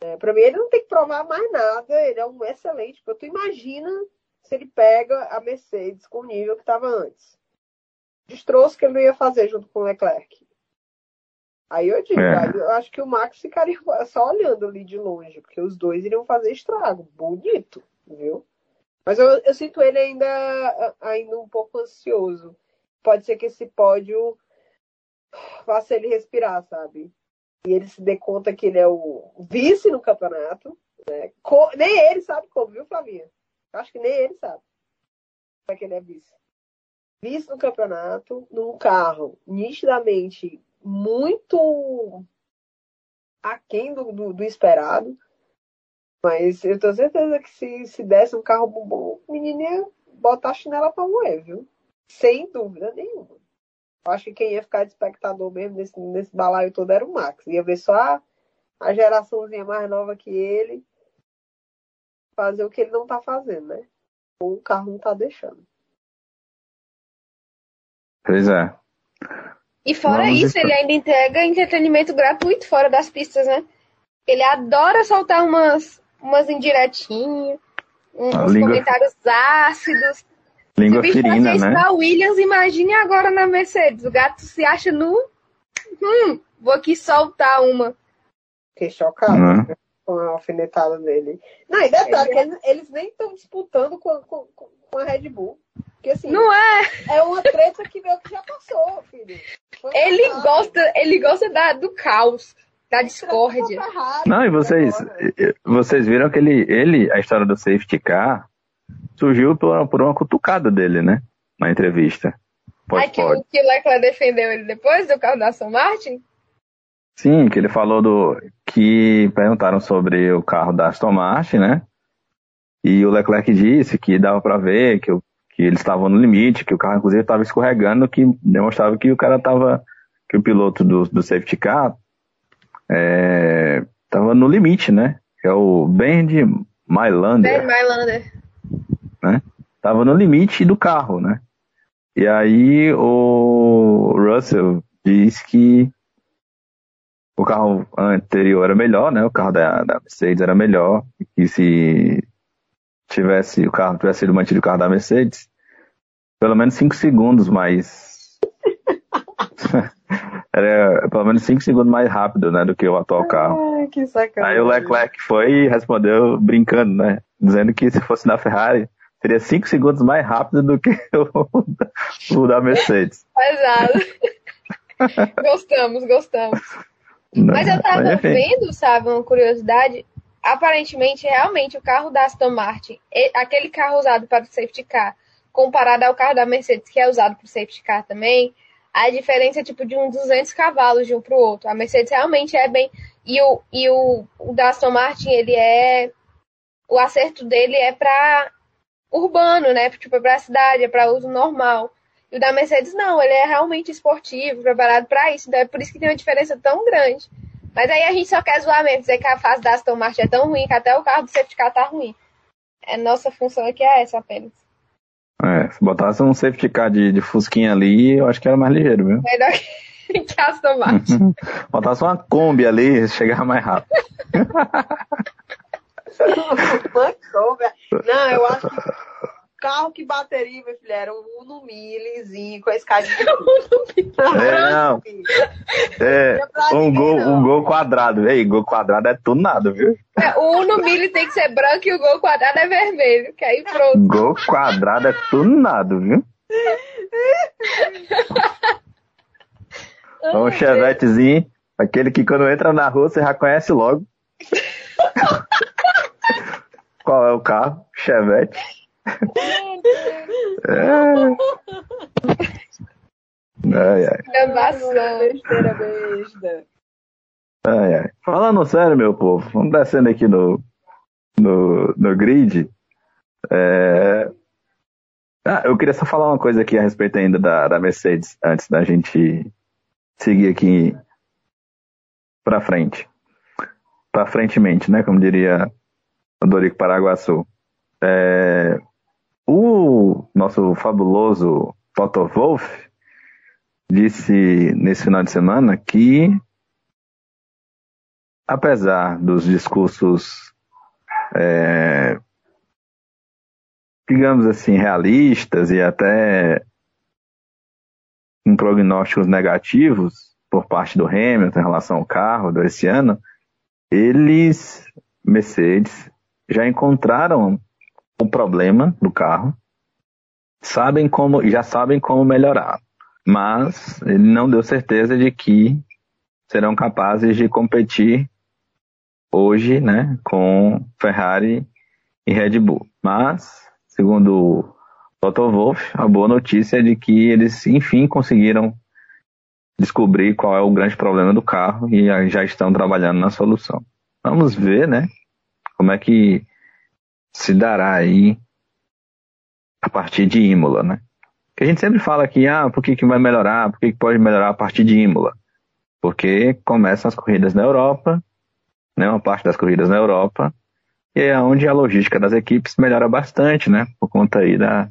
É, para mim, ele não tem que provar mais nada, ele é um excelente. Tu imagina se ele pega a Mercedes com o nível que estava antes. Destroço que ele não ia fazer junto com o Leclerc. Aí eu digo, é. eu acho que o Max ficaria *laughs* só olhando ali de longe, porque os dois iriam fazer estrago. Bonito, viu? Mas eu, eu sinto ele ainda, ainda um pouco ansioso. Pode ser que esse pódio faça ele respirar, sabe? E ele se dê conta que ele é o vice no campeonato. Né? Nem ele sabe como, viu, Flavinha? Acho que nem ele sabe como é que ele é vice. Vice no campeonato, num carro nitidamente muito aquém do, do, do esperado. Mas eu tenho certeza que se, se desse um carro bom, o menino ia botar a chinela pra moer, viu? Sem dúvida nenhuma. Eu acho que quem ia ficar de espectador mesmo nesse, nesse balaio todo era o Max. Ia ver só a, a geraçãozinha mais nova que ele fazer o que ele não tá fazendo, né? Ou o carro não tá deixando. Pois é. E fora Vamos isso, ele ainda entrega entretenimento gratuito fora das pistas, né? Ele adora soltar umas, umas indiretinhas, uns língua... comentários ácidos. Língua se ferina, né? na Williams, imagine agora na Mercedes. O gato se acha nu. Hum, vou aqui soltar uma. Fiquei chocado uhum. com a alfinetada dele. Não, e detalhe, é. eles, eles nem estão disputando com, com, com a Red Bull. Porque assim, Não é? é uma treta que meio que já passou, filho. Foi Ele passado. gosta, ele gosta da, do caos, da discórdia. Não, e vocês, vocês viram que ele, ele, a história do safety car, surgiu por uma, por uma cutucada dele, né? Na entrevista. Aí que, o- que o Leclerc defendeu ele depois do carro da Aston Martin? Sim, que ele falou do. que perguntaram sobre o carro da Aston Martin, né? E o Leclerc disse que dava pra ver que, o- que eles estavam no limite, que o carro inclusive estava escorregando, que demonstrava que o cara estava. que o piloto do, do safety car estava no limite, né? Que é o Ben Mailander. Mylander. Tava no limite do carro, né? E aí o Russell diz que o carro anterior era melhor, né? O carro da, da Mercedes era melhor. E se tivesse o carro tivesse sido mantido o carro da Mercedes, pelo menos 5 segundos mais. *laughs* era pelo menos 5 segundos mais rápido, né? Do que o atual carro. Ai, que sacanagem. Aí o Leclerc foi e respondeu brincando, né? Dizendo que se fosse na Ferrari, seria 5 segundos mais rápido do que *laughs* o, o da Mercedes. Pesado. *laughs* gostamos, gostamos. Mas eu tava Enfim. vendo, sabe, uma curiosidade. Aparentemente, realmente, o carro da Aston Martin, aquele carro usado para o safety car, comparado ao carro da Mercedes, que é usado para o safety car também, a diferença é tipo de uns 200 cavalos de um para o outro. A Mercedes realmente é bem. E o, e o, o da Aston Martin, ele é. O acerto dele é para urbano, né? Tipo, para a cidade, é para uso normal. E o da Mercedes não, ele é realmente esportivo, preparado para isso. Então é por isso que tem uma diferença tão grande. Mas aí a gente só quer zoar mesmo, dizer que a fase da Aston Martin é tão ruim que até o carro do safety car tá ruim. É, nossa função aqui é essa apenas. É, se botasse um safety car de, de Fusquinha ali, eu acho que era mais ligeiro, viu? Melhor que, *laughs* que a Aston Martin. *laughs* Botasse uma Kombi ali, chegava mais rápido. *laughs* Uma Kombi. Não, eu acho que carro que bateria, meu filho, era um Uno Millizinho com a escadinha. *laughs* É, não. É, um gol, não. um gol quadrado. Ei, gol quadrado é tunado, viu? É, o Uno Mille tem que ser branco e o gol quadrado é vermelho. Que aí pronto. Gol quadrado é tunado, viu? *laughs* É um chevetezinho, aquele que quando entra na rua você já conhece logo. *laughs* Qual é o carro? Chevette. É. Ai, ai. Besteira, besta. ai, ai. Falando sério, meu povo, vamos descendo aqui no, no, no grid. É... Ah, eu queria só falar uma coisa aqui a respeito ainda da, da Mercedes, antes da gente seguir aqui pra frente. Pra frentemente, né? Como diria o Dorico Paraguaçu. É... O nosso fabuloso Toto Wolff disse nesse final de semana que, apesar dos discursos, é, digamos assim, realistas e até com prognósticos negativos por parte do Hamilton em relação ao carro desse ano, eles, Mercedes, já encontraram o problema do carro, sabem como, já sabem como melhorar mas ele não deu certeza de que serão capazes de competir hoje, né, com Ferrari e Red Bull. Mas, segundo Toto Wolff, a boa notícia é de que eles, enfim, conseguiram descobrir qual é o grande problema do carro e já estão trabalhando na solução. Vamos ver, né, como é que se dará aí a partir de Imola, né? Que a gente sempre fala aqui, ah, por que, que vai melhorar? Por que, que pode melhorar a partir de Imola? Porque começam as corridas na Europa, né, uma parte das corridas na Europa, e é onde a logística das equipes melhora bastante, né? Por conta aí da,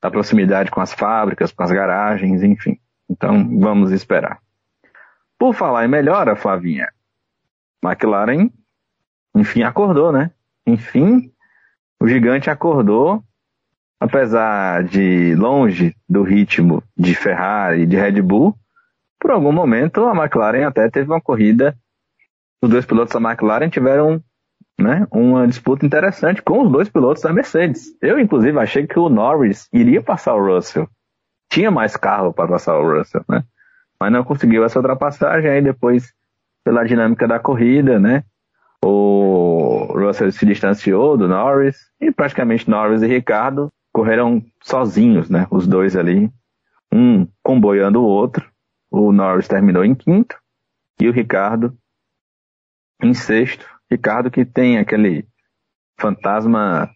da proximidade com as fábricas, com as garagens, enfim. Então, vamos esperar. Por falar em melhora, Flavinha, McLaren, enfim, acordou, né? Enfim, o gigante acordou apesar de longe do ritmo de Ferrari e de Red Bull, por algum momento a McLaren até teve uma corrida. Os dois pilotos da McLaren tiveram né, uma disputa interessante com os dois pilotos da Mercedes. Eu, inclusive, achei que o Norris iria passar o Russell. Tinha mais carro para passar o Russell, né? Mas não conseguiu essa ultrapassagem. Aí depois, pela dinâmica da corrida, né? O Russell se distanciou do Norris e praticamente Norris e Ricardo correram sozinhos, né? Os dois ali, um comboiando o outro. O Norris terminou em quinto e o Ricardo em sexto. Ricardo que tem aquele fantasma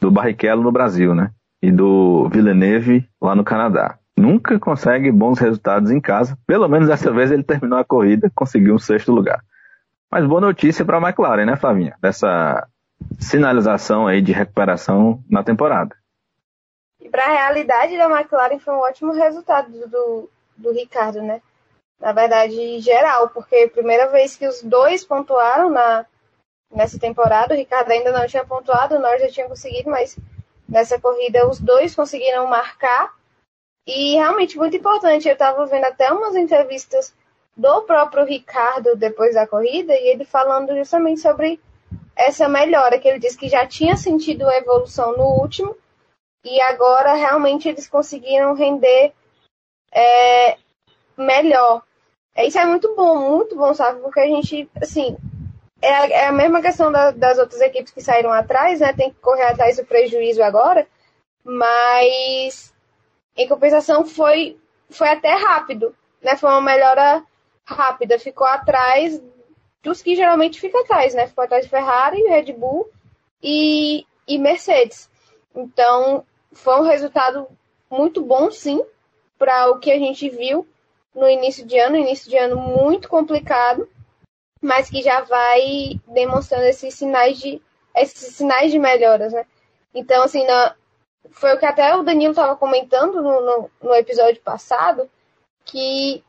do Barrichello no Brasil, né? E do Villeneuve lá no Canadá. Nunca consegue bons resultados em casa. Pelo menos dessa vez ele terminou a corrida, conseguiu um sexto lugar. Mas boa notícia para a McLaren, né, Flavinha? Dessa sinalização aí de recuperação na temporada. E para a realidade da McLaren foi um ótimo resultado do, do Ricardo, né? Na verdade, geral, porque a primeira vez que os dois pontuaram na, nessa temporada, o Ricardo ainda não tinha pontuado, o Norris já tinha conseguido, mas nessa corrida os dois conseguiram marcar. E realmente muito importante, eu estava vendo até umas entrevistas do próprio Ricardo depois da corrida e ele falando justamente sobre essa melhora, que ele disse que já tinha sentido a evolução no último e agora realmente eles conseguiram render é, melhor. É, isso é muito bom, muito bom, sabe? Porque a gente, assim, é a, é a mesma questão da, das outras equipes que saíram atrás, né? Tem que correr atrás do prejuízo agora, mas em compensação foi, foi até rápido, né? Foi uma melhora rápida, ficou atrás dos que geralmente ficam atrás, né? Ficou atrás de Ferrari, Red Bull e, e Mercedes. Então, foi um resultado muito bom, sim, para o que a gente viu no início de ano, início de ano muito complicado, mas que já vai demonstrando esses sinais de esses sinais de melhoras, né? Então, assim, na, foi o que até o Danilo estava comentando no, no, no, episódio passado, que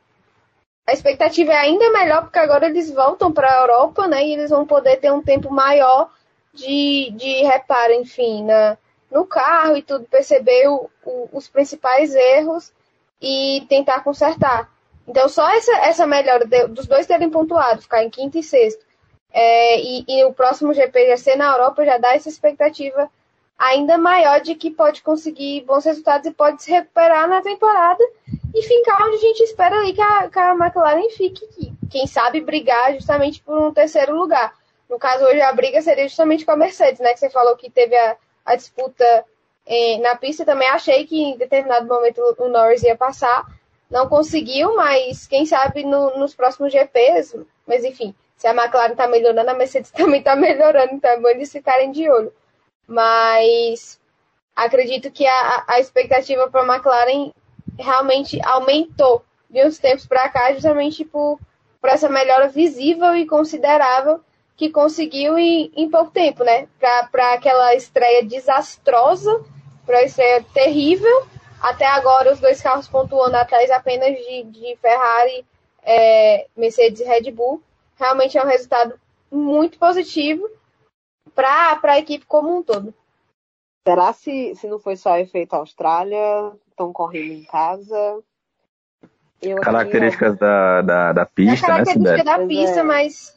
a expectativa é ainda melhor, porque agora eles voltam para a Europa, né? E eles vão poder ter um tempo maior de, de reparo, enfim, na, no carro e tudo, perceber o, o, os principais erros e tentar consertar. Então, só essa, essa melhora de, dos dois terem pontuado, ficar em quinto e sexto, é, e, e, o próximo GP já ser na Europa, já dá essa expectativa ainda maior de que pode conseguir bons resultados e pode se recuperar na temporada e ficar onde a gente espera ali que a, que a McLaren fique, que, quem sabe brigar justamente por um terceiro lugar. No caso, hoje a briga seria justamente com a Mercedes, né? Que você falou que teve a, a disputa eh, na pista. Também achei que em determinado momento o Norris ia passar. Não conseguiu, mas quem sabe no, nos próximos GPs. Mas enfim, se a McLaren está melhorando, a Mercedes *laughs* também está melhorando. Então é bom eles ficarem de olho. Mas acredito que a, a expectativa para a McLaren realmente aumentou de uns tempos para cá, justamente por, por essa melhora visível e considerável que conseguiu em, em pouco tempo, né? Para aquela estreia desastrosa, para estreia terrível. Até agora, os dois carros pontuando atrás apenas de, de Ferrari, é, Mercedes e Red Bull. Realmente é um resultado muito positivo para a equipe como um todo. Será se, se não foi só efeito Austrália, estão correndo em casa? Eu características aqui, da, da, da pista, é né, característica da pista, é. mas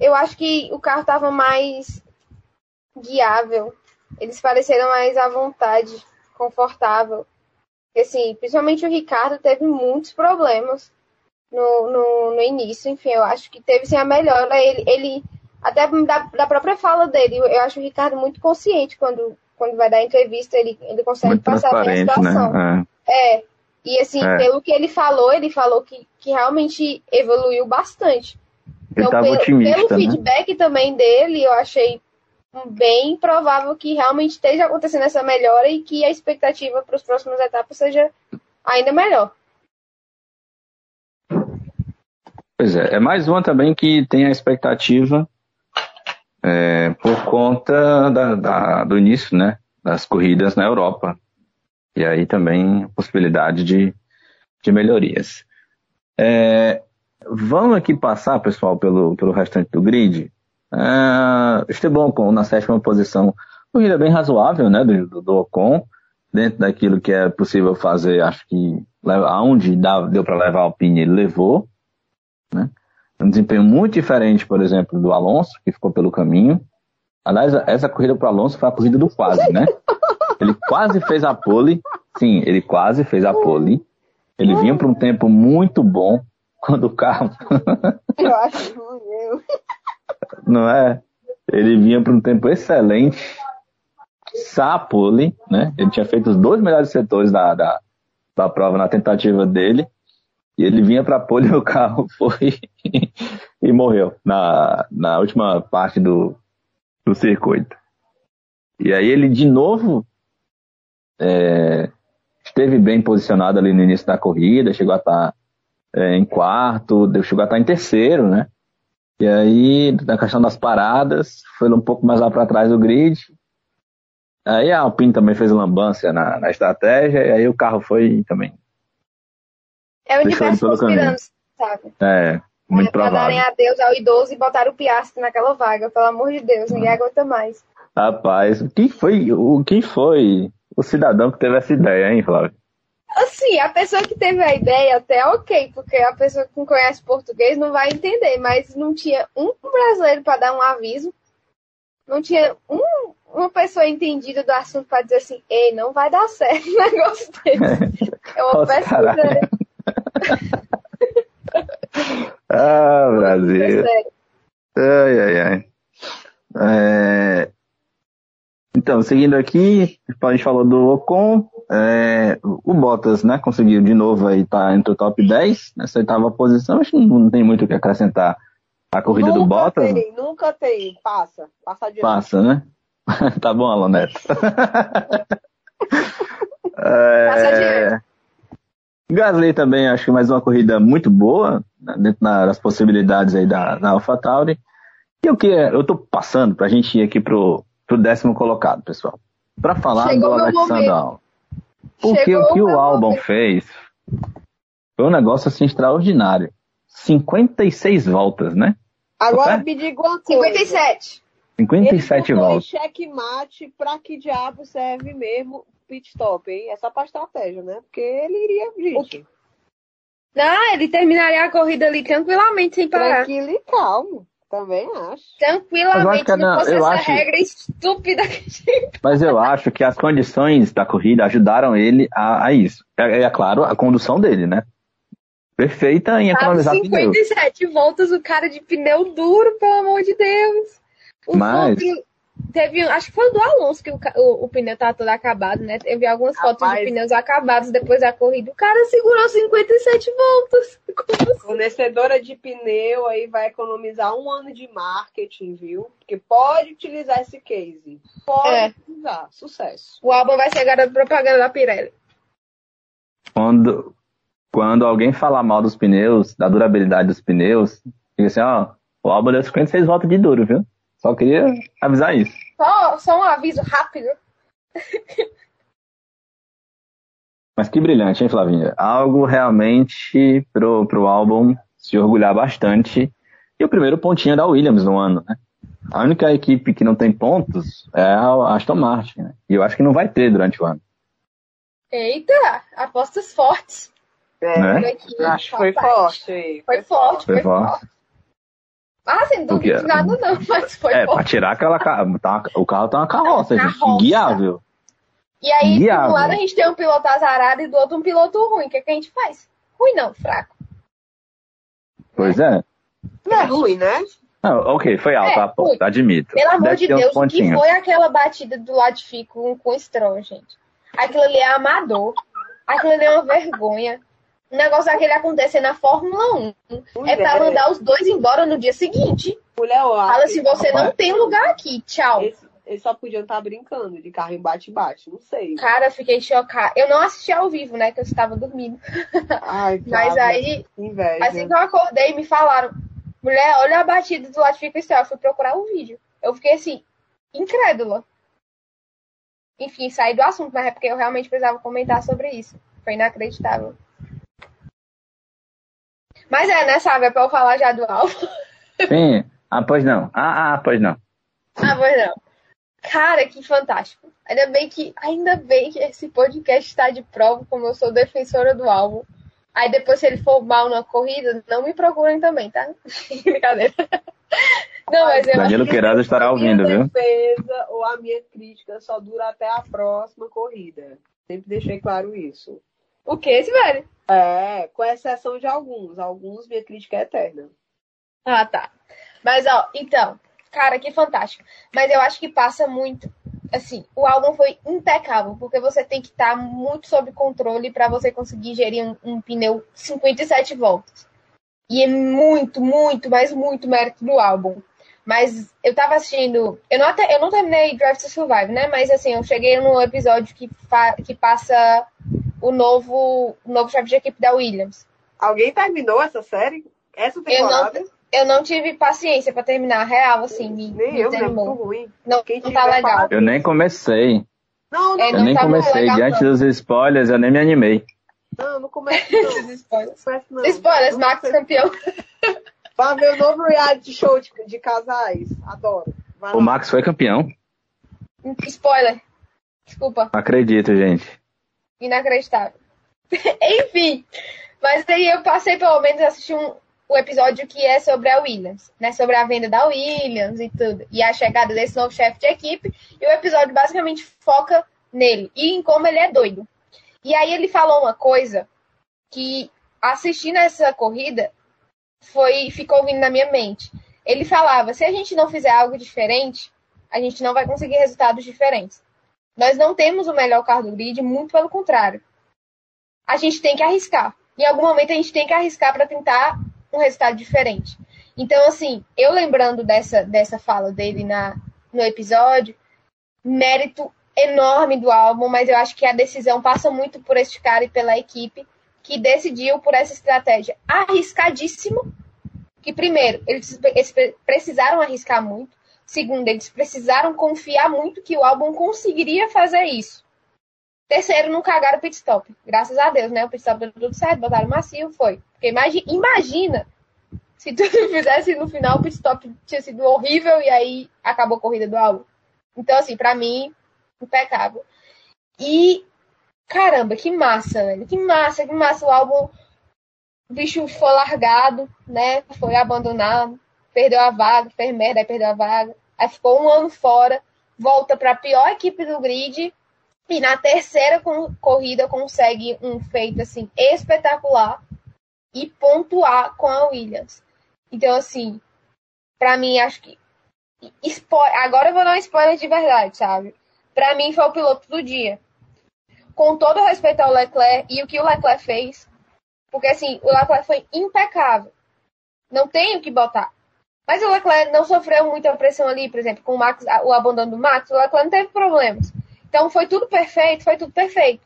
eu acho que o carro estava mais guiável. Eles pareceram mais à vontade, confortável. Assim, principalmente o Ricardo teve muitos problemas no, no, no início. Enfim, eu acho que teve sim a melhora. Ele, ele até da, da própria fala dele, eu acho o Ricardo muito consciente quando, quando vai dar entrevista, ele, ele consegue muito passar bem a situação. Né? É. é. E assim, é. pelo que ele falou, ele falou que, que realmente evoluiu bastante. Então, pelo, pelo né? feedback também dele, eu achei bem provável que realmente esteja acontecendo essa melhora e que a expectativa para as próximas etapas seja ainda melhor. Pois é, é mais uma também que tem a expectativa é, por conta da, da, do início né, das corridas na Europa. E aí também possibilidade de, de melhorias. É, Vamos aqui passar, pessoal, pelo, pelo restante do grid. Uh, Esteban Ocon na sétima posição. Corrida bem razoável, né, do, do Ocon. Dentro daquilo que é possível fazer, acho que aonde dá, deu para levar a Alpine, ele levou. Né? Um desempenho muito diferente, por exemplo, do Alonso, que ficou pelo caminho. Aliás, essa corrida para o Alonso foi a corrida do quase, né? *laughs* Ele quase fez a pole. Sim, ele quase fez a pole. Ele vinha para um tempo muito bom quando o carro. *laughs* Eu acho eu. Não é? Ele vinha para um tempo excelente. Sapole, né? Ele tinha feito os dois melhores setores da, da, da prova na tentativa dele. E ele vinha para a pole e o carro *laughs* foi e morreu na, na última parte do, do circuito. E aí ele de novo é, esteve bem posicionado ali no início da corrida, chegou a estar tá, é, em quarto, chegou a estar tá em terceiro, né? E aí, na questão das paradas, foi um pouco mais lá para trás do grid. Aí a Alpine também fez lambança na, na estratégia, e aí o carro foi também. É o universo conspirando, sabe? É, muito é, provável. darem adeus ao idoso e botar o Piastri naquela vaga, pelo amor de Deus, ninguém hum. aguenta mais. Rapaz, quem foi, o, quem foi o cidadão que teve essa ideia, hein, Flávio? Assim, a pessoa que teve a ideia até ok, porque a pessoa que não conhece português não vai entender, mas não tinha um brasileiro para dar um aviso, não tinha um, uma pessoa entendida do assunto para dizer assim, ei, não vai dar certo o *laughs* negócio desse. *laughs* É uma péssima ideia. *laughs* ah, Brasil. Ai, ai, ai. É... Então, seguindo aqui, a gente falou do Ocon, é, o Bottas, né, conseguiu de novo aí estar tá entre o top 10, nessa oitava posição, acho que não tem muito o que acrescentar a corrida nunca do Bottas. Tem, nunca tem, passa, passa adiante. Passa, né? *laughs* tá bom, Aloneto. *laughs* é, passa adiante. Gasly também, acho que mais uma corrida muito boa, né, dentro das possibilidades aí da, da AlphaTauri. E o que é, eu tô passando pra gente ir aqui pro, pro décimo colocado, pessoal. Para falar Chegou do Alexander Albon. Porque Chegou o que o Albon fez foi um negócio assim extraordinário. 56 voltas, né? Agora me diga uma coisa. 57. 57 Ele voltas. checkmate, pra que diabo serve mesmo pit stop, hein? É só pra estratégia, né? Porque ele iria, gente. Não, ele terminaria a corrida ali tranquilamente, sem parar. Tranquilo e calmo. Também acho. Tranquilamente, eu não, fosse eu essa acho... regra estúpida que Mas eu acho que as condições da corrida ajudaram ele a, a isso. É, é, claro, a condução dele, né? Perfeita em economizar 57 pneu. voltas, o cara de pneu duro, pelo amor de Deus. O Mas... Teve, acho que foi do Alonso que o, o, o pneu tá todo acabado, né? Teve algumas Rapaz, fotos de pneus acabados depois da corrida. O cara segurou 57 voltas. *laughs* Assim? Fornecedora de pneu aí vai economizar um ano de marketing, viu? Porque pode utilizar esse case. Pode é. utilizar. Sucesso. O álbum vai ser garoto propaganda da Pirelli. Quando, quando alguém falar mal dos pneus, da durabilidade dos pneus, fica assim, ó, o álbum deu 56 voltas de duro, viu? Só queria avisar isso. Só, só um aviso rápido. Mas que brilhante, hein, Flavinha? Algo realmente pro, pro álbum se orgulhar bastante. E o primeiro pontinho da Williams no ano, né? A única equipe que não tem pontos é a Aston Martin, né? E eu acho que não vai ter durante o ano. Eita, apostas fortes. É, né? acho que foi forte. Foi, foi forte, foi, foi forte. forte. Ah, sem dúvida de nada não, *laughs* mas foi É, bom. pra tirar aquela... Tá, o carro tá uma carroça, gente. Carroça. Guiável. E aí, Guiável. do lado a gente tem um piloto azarado e do outro um piloto ruim. O que, é que a gente faz? Ruim não, fraco. Pois é. Não é ruim, né? Não, ok, foi alto, é, a ponta, admito. Pelo amor Deve de Deus, o que foi aquela batida do Latifi com, com o Stroll, gente? Aquilo ali é amador. Aquilo ali é uma vergonha. O negócio daquele acontecer na Fórmula 1 Mulher. é pra mandar os dois embora no dia seguinte. Mulher, Fala assim, você não tem lugar aqui, tchau. Esse, eles só podiam estar brincando de carro em bate-bate, não sei. Cara, fiquei chocada. Eu não assisti ao vivo, né? Que eu estava dormindo. Ai, *laughs* Mas aí, inveja. assim que eu acordei, me falaram: mulher, olha a batida do lado fica Eu fui procurar o vídeo. Eu fiquei assim, incrédula. Enfim, saí do assunto, mas é porque eu realmente precisava comentar sobre isso. Foi inacreditável. Mas é, né, sabe? É pra eu falar já do álbum. *laughs* Sim. Ah, pois não. Ah, ah, pois não. Ah, pois não. Cara, que fantástico. Ainda bem que, ainda bem que esse podcast está de prova, como eu sou defensora do álbum. Aí depois, se ele for mal na corrida, não me procurem também, tá? *laughs* Brincadeira. Não, mas eu Danilo Queiroz estará a minha ouvindo, viu? defesa ou a minha crítica só dura até a próxima corrida. Sempre deixei claro isso. O que esse velho? É, com exceção de alguns. Alguns, minha crítica é eterna. Ah, tá. Mas, ó, então, cara, que fantástico. Mas eu acho que passa muito. Assim, o álbum foi impecável, porque você tem que estar muito sob controle para você conseguir gerir um, um pneu 57 voltas. E é muito, muito, mas muito mérito do álbum. Mas eu tava assistindo. Eu não, até, eu não terminei Drive to Survive, né? Mas assim, eu cheguei no episódio que, fa, que passa o novo, o novo chefe de equipe da Williams. Alguém terminou essa série? Essa Eu não, temporada? eu não tive paciência pra terminar, real, assim, me, Nem me eu, desanimou. Muito ruim. Não, Quem não tá legal. Eu nem comecei. Não, não, É, Eu não nem tá comecei. legal, Diante não. dos spoilers, eu nem me animei. não, não comece não. Spoilers. *laughs* Não não. Spoilers, Não Max campeão. Vai ver o novo reality show de, de casais. Adoro. Vai O lá. Max foi campeão. Spoiler. Desculpa, Não acredito, gente. Inacreditável. *laughs* Enfim, mas daí eu passei pelo menos a assistir um, o episódio que é sobre a Williams, né? Sobre a venda da Williams e tudo. E a chegada desse novo chefe de equipe. E o episódio basicamente foca nele e em como ele é doido. E aí ele falou uma coisa que assistindo essa corrida foi ficou vindo na minha mente. Ele falava: se a gente não fizer algo diferente, a gente não vai conseguir resultados diferentes. Nós não temos o melhor carro do grid, muito pelo contrário. A gente tem que arriscar. Em algum momento a gente tem que arriscar para tentar um resultado diferente. Então, assim, eu lembrando dessa, dessa fala dele na, no episódio, mérito enorme do álbum, mas eu acho que a decisão passa muito por este cara e pela equipe que decidiu por essa estratégia arriscadíssima. Que, primeiro, eles, eles precisaram arriscar muito. Segundo, eles precisaram confiar muito que o álbum conseguiria fazer isso. Terceiro, não cagaram o pit stop. Graças a Deus, né? O pit stop deu tudo certo, botaram macio, foi. Porque imagina, imagina se tu *laughs* fizesse no final o pit stop tinha sido horrível e aí acabou a corrida do álbum. Então, assim, pra mim, impecável. E, caramba, que massa, velho. Que massa, que massa. O álbum, o bicho foi largado, né? Foi abandonado perdeu a vaga, fez merda, aí perdeu a vaga. Aí ficou um ano fora, volta para a pior equipe do grid e na terceira corrida consegue um feito assim espetacular e pontuar com a Williams. Então assim, para mim acho que agora eu vou dar um spoiler de verdade, sabe? Para mim foi o piloto do dia. Com todo respeito ao Leclerc e o que o Leclerc fez, porque assim, o Leclerc foi impecável. Não tem o que botar. Mas o Leclerc não sofreu muita pressão ali, por exemplo, com o, Max, o abandono do Max, o Leclerc não teve problemas. Então foi tudo perfeito, foi tudo perfeito.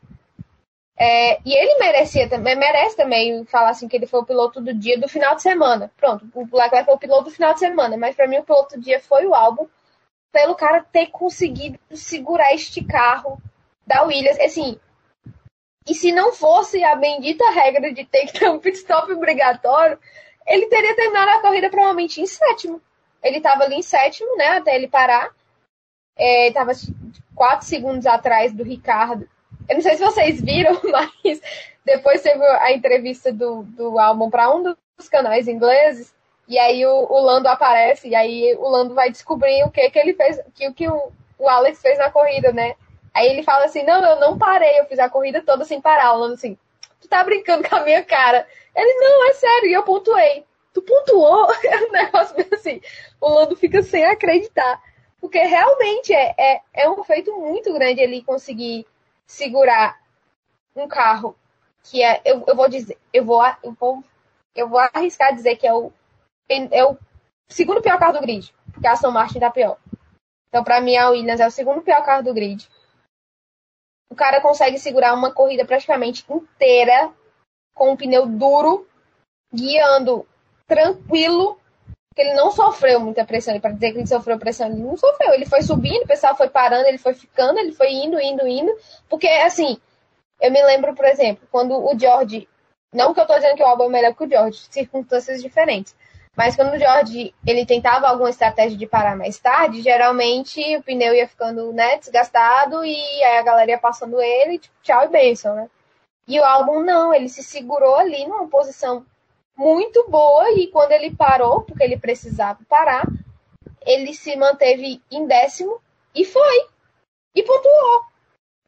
É, e ele merecia também, merece também falar assim que ele foi o piloto do dia do final de semana. Pronto, o Leclerc foi o piloto do final de semana, mas para mim o piloto do dia foi o álbum, pelo cara ter conseguido segurar este carro da Williams. Assim, e se não fosse a bendita regra de ter que ter um pit stop obrigatório, ele teria terminado a corrida provavelmente em sétimo. Ele estava ali em sétimo, né, até ele parar. É, estava quatro segundos atrás do Ricardo. Eu não sei se vocês viram, *laughs* mas depois teve a entrevista do, do álbum para um dos canais ingleses. E aí o, o, Lando aparece, e aí o Lando vai descobrir o que, que ele fez, que o que o, o Alex fez na corrida, né? Aí ele fala assim, não, eu não parei, eu fiz a corrida toda sem parar. O Lando assim, tu tá brincando com a minha cara. Ele, não, é sério, e eu pontuei. Tu pontuou? *laughs* É um negócio assim. O Lando fica sem acreditar. Porque realmente é, é, é um feito muito grande ele conseguir segurar um carro que é. Eu, eu vou dizer, eu vou, eu vou, eu vou arriscar dizer que é o, é o segundo pior carro do grid. Porque a Aston Martin tá pior. Então, pra mim, a Williams é o segundo pior carro do grid. O cara consegue segurar uma corrida praticamente inteira com um pneu duro, guiando tranquilo, ele não sofreu muita pressão. Para dizer que ele sofreu pressão, ele não sofreu. Ele foi subindo, o pessoal foi parando, ele foi ficando, ele foi indo, indo, indo. Porque, assim, eu me lembro, por exemplo, quando o George. Não que eu tô dizendo que o álbum é melhor que o George, circunstâncias diferentes. Mas quando o George ele tentava alguma estratégia de parar mais tarde, geralmente o pneu ia ficando né, desgastado e aí a galera ia passando ele, tipo, tchau e benção, né? E o álbum não, ele se segurou ali numa posição muito boa e quando ele parou, porque ele precisava parar, ele se manteve em décimo e foi. E pontuou.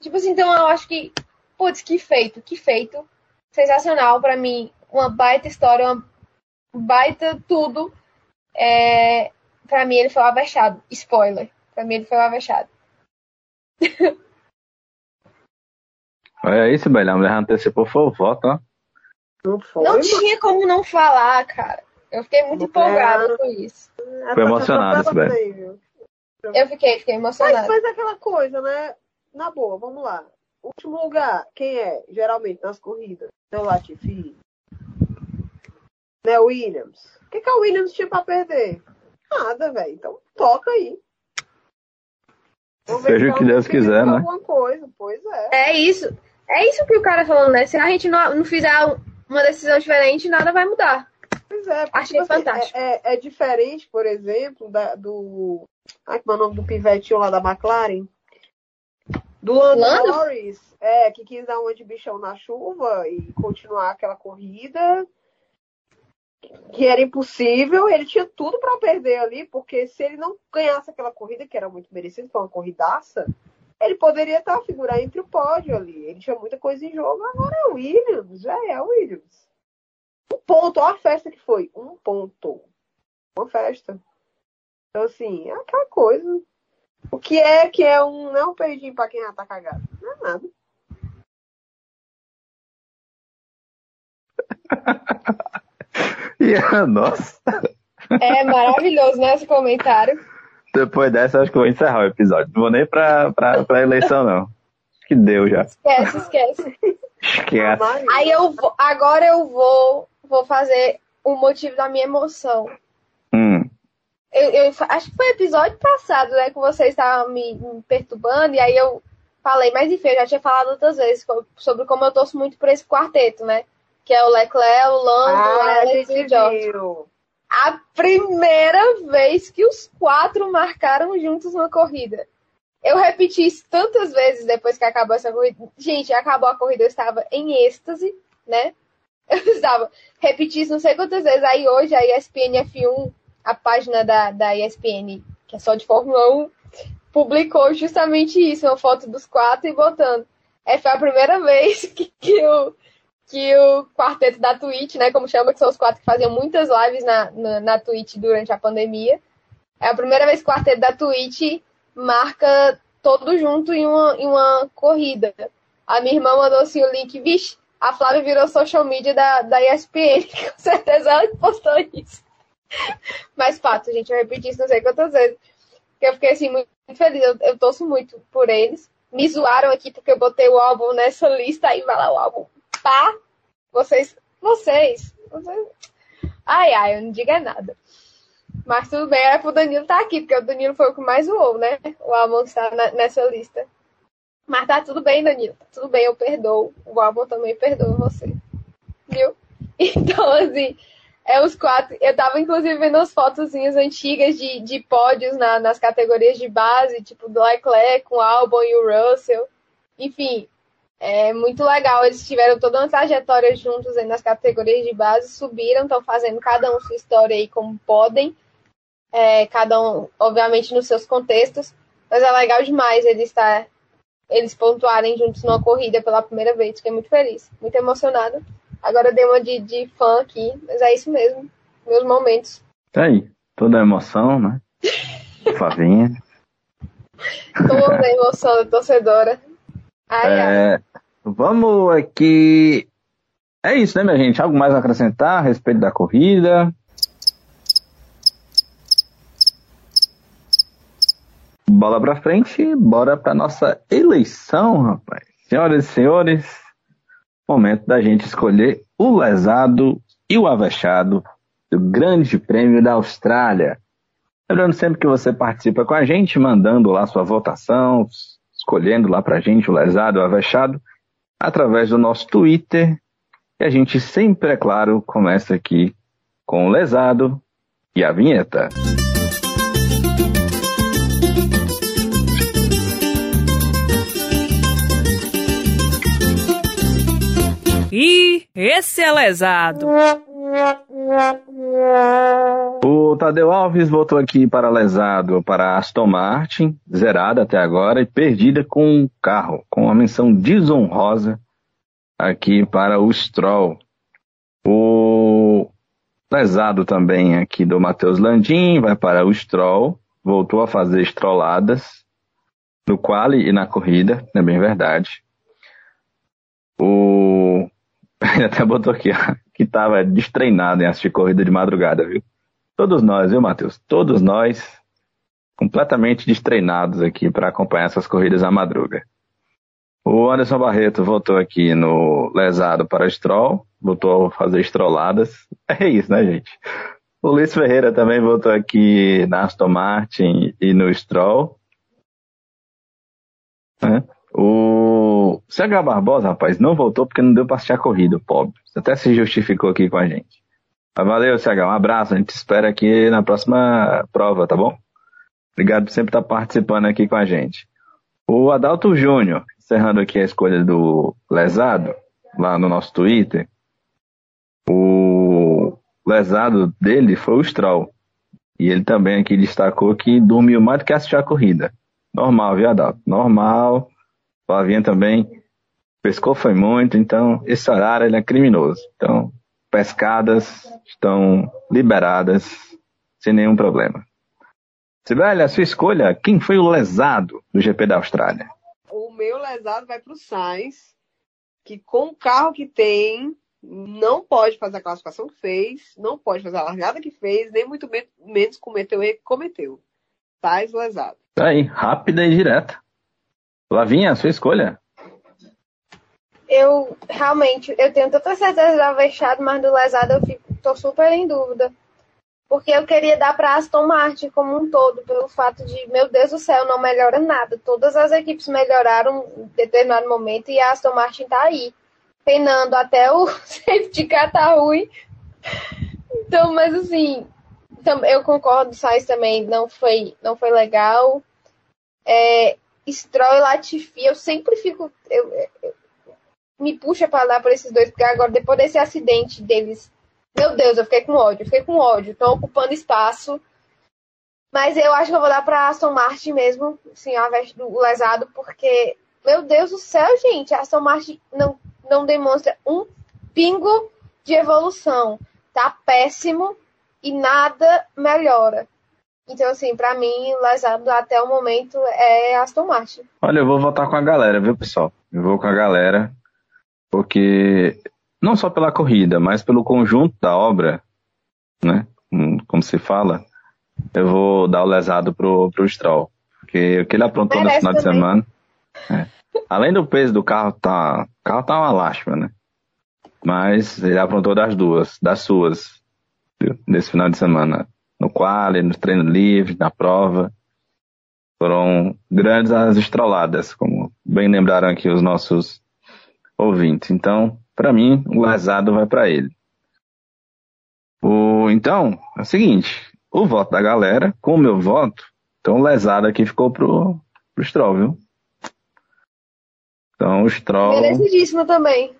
Tipo assim, então eu acho que, putz, que feito, que feito. Sensacional para mim, uma baita história, uma baita tudo. É, para mim ele foi um avexado. Spoiler. Pra mim ele foi um avexado. *laughs* Olha isso, Belhão. A mulher antecipou foi o voto, ó. Não foi. Não tinha como não falar, cara. Eu fiquei muito empolgada com isso. É, Foi tá atropelando esse aí, viu? Eu fiquei, fiquei Mas, emocionada. mas é aquela coisa, né? Na boa, vamos lá. Último lugar, quem é? Geralmente nas corridas. É o Latifi. Né, o Williams. O que, que a Williams tinha pra perder? Nada, velho. Então toca aí. Vamos ver Seja se o que Deus quiser, né? Alguma coisa, pois é. É isso. É isso que o cara falando, né? Se a gente não, não fizer uma decisão diferente, nada vai mudar. Pois é. porque, Achei tipo assim, fantástico. É, é- é diferente, por exemplo, da, do. Ai, como é o nome do pivetinho lá da McLaren? Do Lando Lando? Norris, é, que quis dar uma de bichão na chuva e continuar aquela corrida. Que era impossível, ele tinha tudo pra perder ali, porque se ele não ganhasse aquela corrida, que era muito merecido, foi uma corridaça, ele poderia estar a figurar entre o pódio ali. Ele tinha muita coisa em jogo, agora é o Williams, já é o Williams. Um ponto, olha a festa que foi. Um ponto. Uma festa. Então, assim, é aquela coisa. O que é que é um. Não é um peidinho pra quem já tá cagado. Não é nada. *laughs* E, nossa, É maravilhoso, né? Esse comentário. Depois dessa, acho que eu vou encerrar o episódio. Não vou nem pra, pra, pra eleição, não. Acho que deu já. Esquece, esquece. Esquece. Aí eu vou, agora eu vou, vou fazer o motivo da minha emoção. Hum. Eu, eu acho que foi episódio passado, né? Que vocês estavam me, me perturbando, e aí eu falei, mas enfim, eu já tinha falado outras vezes sobre como eu torço muito por esse quarteto, né? Que é o Leclerc, o Lando, o ah, a Alex e o viu. A primeira vez que os quatro marcaram juntos uma corrida. Eu repeti isso tantas vezes depois que acabou essa corrida. Gente, acabou a corrida, eu estava em êxtase, né? *laughs* Eu estava. Repeti isso não sei quantas vezes. Aí hoje a ESPN F1, a página da, da ESPN, que é só de Fórmula 1, publicou justamente isso, uma foto dos quatro e botando. É, foi a primeira *laughs* vez que, que o, que o quarteto da Twitch, né, como chama, que são os quatro que faziam muitas lives na, na, na Twitch durante a pandemia. É a primeira vez que o quarteto da Twitch marca todo junto em uma, em uma corrida. A minha irmã mandou assim o link, vixe, a Flávia virou social media da, da ESPN, *laughs* com certeza ela postou isso. Mas fato, gente, eu repeti isso não sei quantas vezes. Porque eu fiquei assim muito feliz, eu, eu torço muito por eles. Me zoaram aqui porque eu botei o álbum nessa lista, aí vai lá o álbum. Pá! Vocês, vocês. Ai, ai, eu não digo é nada. Mas tudo bem, é pro Danilo estar aqui, porque o Danilo foi o que mais zoou, né? O álbum está nessa lista. Mas tá tudo bem, Danilo. Tá tudo bem, eu perdoo. O álbum também perdoa você. Viu? *laughs* Então, assim, é os quatro. Eu tava, inclusive, vendo as fotozinhas antigas de, de pódios na- nas categorias de base, tipo do Leclerc com o Albon e o Russell. Enfim, é muito legal. Eles tiveram toda uma trajetória juntos aí nas categorias de base, subiram, estão fazendo cada um sua história aí como podem. É, cada um, obviamente, nos seus contextos. Mas é legal demais eles estar eles pontuarem juntos numa corrida pela primeira vez. Fiquei muito feliz, muito emocionada. Agora eu dei uma de, de fã aqui, mas é isso mesmo. Meus momentos. Tá aí. Toda a emoção, né? *laughs* Favinha. Toda a emoção da torcedora. Ai, ai. Vamos aqui. É isso, né, minha gente? Algo mais a acrescentar a respeito da corrida? Bola pra frente, bora pra nossa eleição, rapaz. Senhoras e senhores, momento da gente escolher o lesado e o avexado do Grande Prêmio da Austrália. Lembrando sempre que você participa com a gente, mandando lá sua votação, escolhendo lá pra gente o lesado o avexado, através do nosso Twitter. E a gente sempre, é claro, começa aqui com o lesado e a vinheta. esse é lesado. O Tadeu Alves voltou aqui para lesado para Aston Martin, zerada até agora e perdida com um carro, com uma menção desonrosa aqui para o Stroll. O lesado também aqui do Matheus Landim vai para o Stroll, voltou a fazer estroladas no quali e na corrida, é bem verdade. O *laughs* ele até botou aqui, que estava destreinado em assistir corrida de madrugada, viu? Todos nós, viu, Matheus? Todos nós completamente destreinados aqui para acompanhar essas corridas à madruga. O Anderson Barreto voltou aqui no lesado para Stroll, voltou a fazer estroladas. *laughs* É isso, né, gente? O Luiz Ferreira também voltou aqui na Aston Martin e no Stroll. É. O CH Barbosa, rapaz, não voltou porque não deu para assistir a corrida, pobre. Até se justificou aqui com a gente. Mas valeu, CH, um abraço. A gente espera aqui na próxima prova, tá bom? Obrigado por sempre estar participando aqui com a gente. O Adalto Júnior, encerrando aqui a escolha do lesado, lá no nosso Twitter. O lesado dele foi o Stroll. E ele também aqui destacou que dormiu mais do que assistir a corrida. Normal, viu, Adalto? Normal. Flavinha também pescou foi muito, então esse horário ele é criminoso. Então, pescadas estão liberadas sem nenhum problema. Sibeli, a sua escolha, quem foi o lesado do GP da Austrália? O meu lesado vai para o Sainz, que com o carro que tem, não pode fazer a classificação que fez, não pode fazer a largada que fez, nem muito menos cometeu o erro que cometeu. Sainz lesado. Tá aí, rápida e direta. Lavinha, sua escolha. Eu realmente, eu tenho tanta certeza do Avechado, mas do Lesado eu fico, tô super em dúvida. Porque eu queria dar para Aston Martin como um todo, pelo fato de, meu Deus do céu, não melhora nada. Todas as equipes melhoraram em determinado momento e a Aston Martin tá aí, penando até o *laughs* safety car tá ruim. Então, mas assim, eu concordo, o Sainz também não foi, não foi legal. É, Stroll e Latifi, eu sempre fico. Eu, eu, me puxa para lá por esses dois, porque agora, depois desse acidente deles, meu Deus, eu fiquei com ódio, eu fiquei com ódio, estão ocupando espaço. Mas eu acho que eu vou dar para Aston Martin mesmo, assim, ao invés do lesado, porque, meu Deus do céu, gente, a Aston Martin não, não demonstra um pingo de evolução. Tá péssimo e nada melhora. Então, assim, para mim, lesado até o momento é Aston Martin. Olha, eu vou votar com a galera, viu, pessoal? Eu vou com a galera, porque não só pela corrida, mas pelo conjunto da obra, né? Hum, como se fala, eu vou dar o lesado pro, pro Stroll. Porque o que ele aprontou Merece no final também. de semana. É, além do peso do carro, tá. O carro tá uma lástima, né? Mas ele aprontou das duas, das suas, viu? nesse final de semana no quali, no treino livre, na prova. Foram grandes as estroladas, como bem lembraram aqui os nossos ouvintes. Então, para mim, o lesado vai para ele. O, então, é o seguinte, o voto da galera, com o meu voto, então o lesado aqui ficou pro, pro Stroll, viu? Então o Stroll... Merecidíssimo também.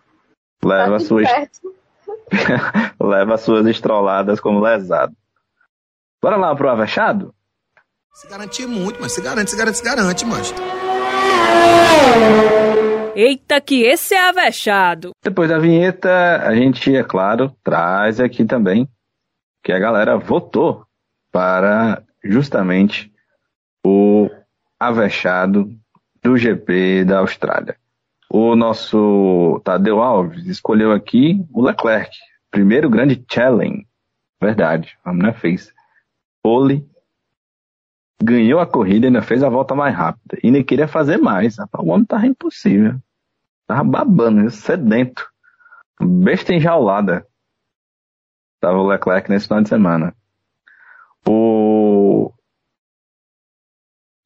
Leva, tá suas, *laughs* leva suas estroladas como lesado. Bora lá pro Avechado? Se garante muito, mas se garante, se garante, se garante, mas. Eita, que esse é avexado. Depois da vinheta, a gente, é claro, traz aqui também que a galera votou para justamente o avexado do GP da Austrália. O nosso Tadeu Alves escolheu aqui o Leclerc, primeiro grande challenge. Verdade, a mulher fez pole, ganhou a corrida e ainda fez a volta mais rápida. E nem queria fazer mais. O homem tava impossível. Tava babando, sedento. Besta enjaulada. Tava o Leclerc nesse final de semana. O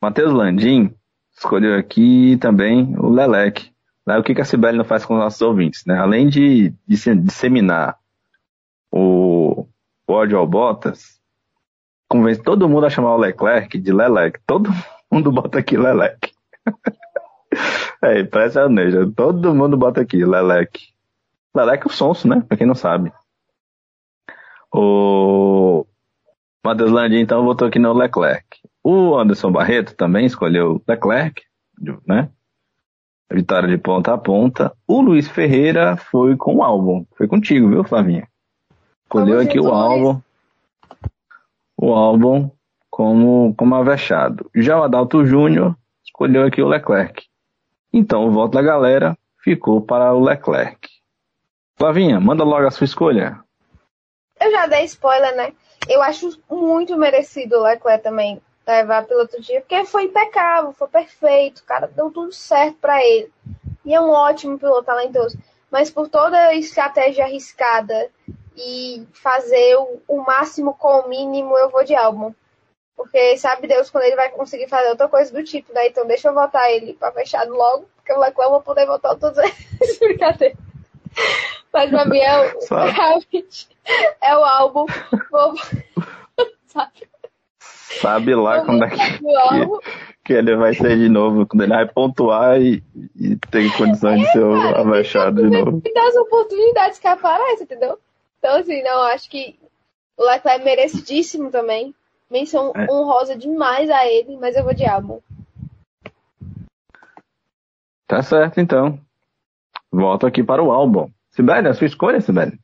Matheus Landim escolheu aqui também o Lelec. O que a Sibeli não faz com os nossos ouvintes, né? Além de, de disseminar o ódio ao Bottas, convence todo mundo a chamar o Leclerc de Lelec. Todo mundo bota aqui Lelec. *laughs* é impressionante. Todo mundo bota aqui Lelec. Leleque o Sonso, né? Pra quem não sabe. O Matheus Landim, então, votou aqui no Leclerc. O Anderson Barreto também escolheu Leclerc, né? Vitória de ponta a ponta. O Luiz Ferreira foi com o álbum. Foi contigo, viu, Flavinha? Escolheu aqui o álbum. O álbum como, como avexado. Já o Adalto Júnior escolheu aqui o Leclerc. Então o voto da galera ficou para o Leclerc. Flavinha, manda logo a sua escolha. Eu já dei spoiler, né? Eu acho muito merecido o Leclerc também levar piloto dia, porque foi impecável, foi perfeito, cara, deu tudo certo para ele. E é um ótimo piloto talentoso. Mas por toda a estratégia arriscada e fazer o, o máximo com o mínimo, eu vou de álbum. Porque sabe Deus quando ele vai conseguir fazer outra coisa do tipo, né? Então deixa eu votar ele pra fechado logo, porque o Leclerc vou poder votar todos esses *laughs* brincadeiras. Mas pra mim é, o, *laughs* realmente é o álbum. Vou, *laughs* sabe? Sabe lá quando é que, que, ele vai ser de novo, quando ele vai pontuar e, e tem condições é, de ser cara, avexado de novo. E das oportunidades que aparecem, entendeu? Então, assim, não, acho que o Leclerc é merecidíssimo também. Menção é. honrosa demais a ele, mas eu vou de álbum. Tá certo, então. Volto aqui para o álbum. Sibeli, a sua escolha, Sibeli.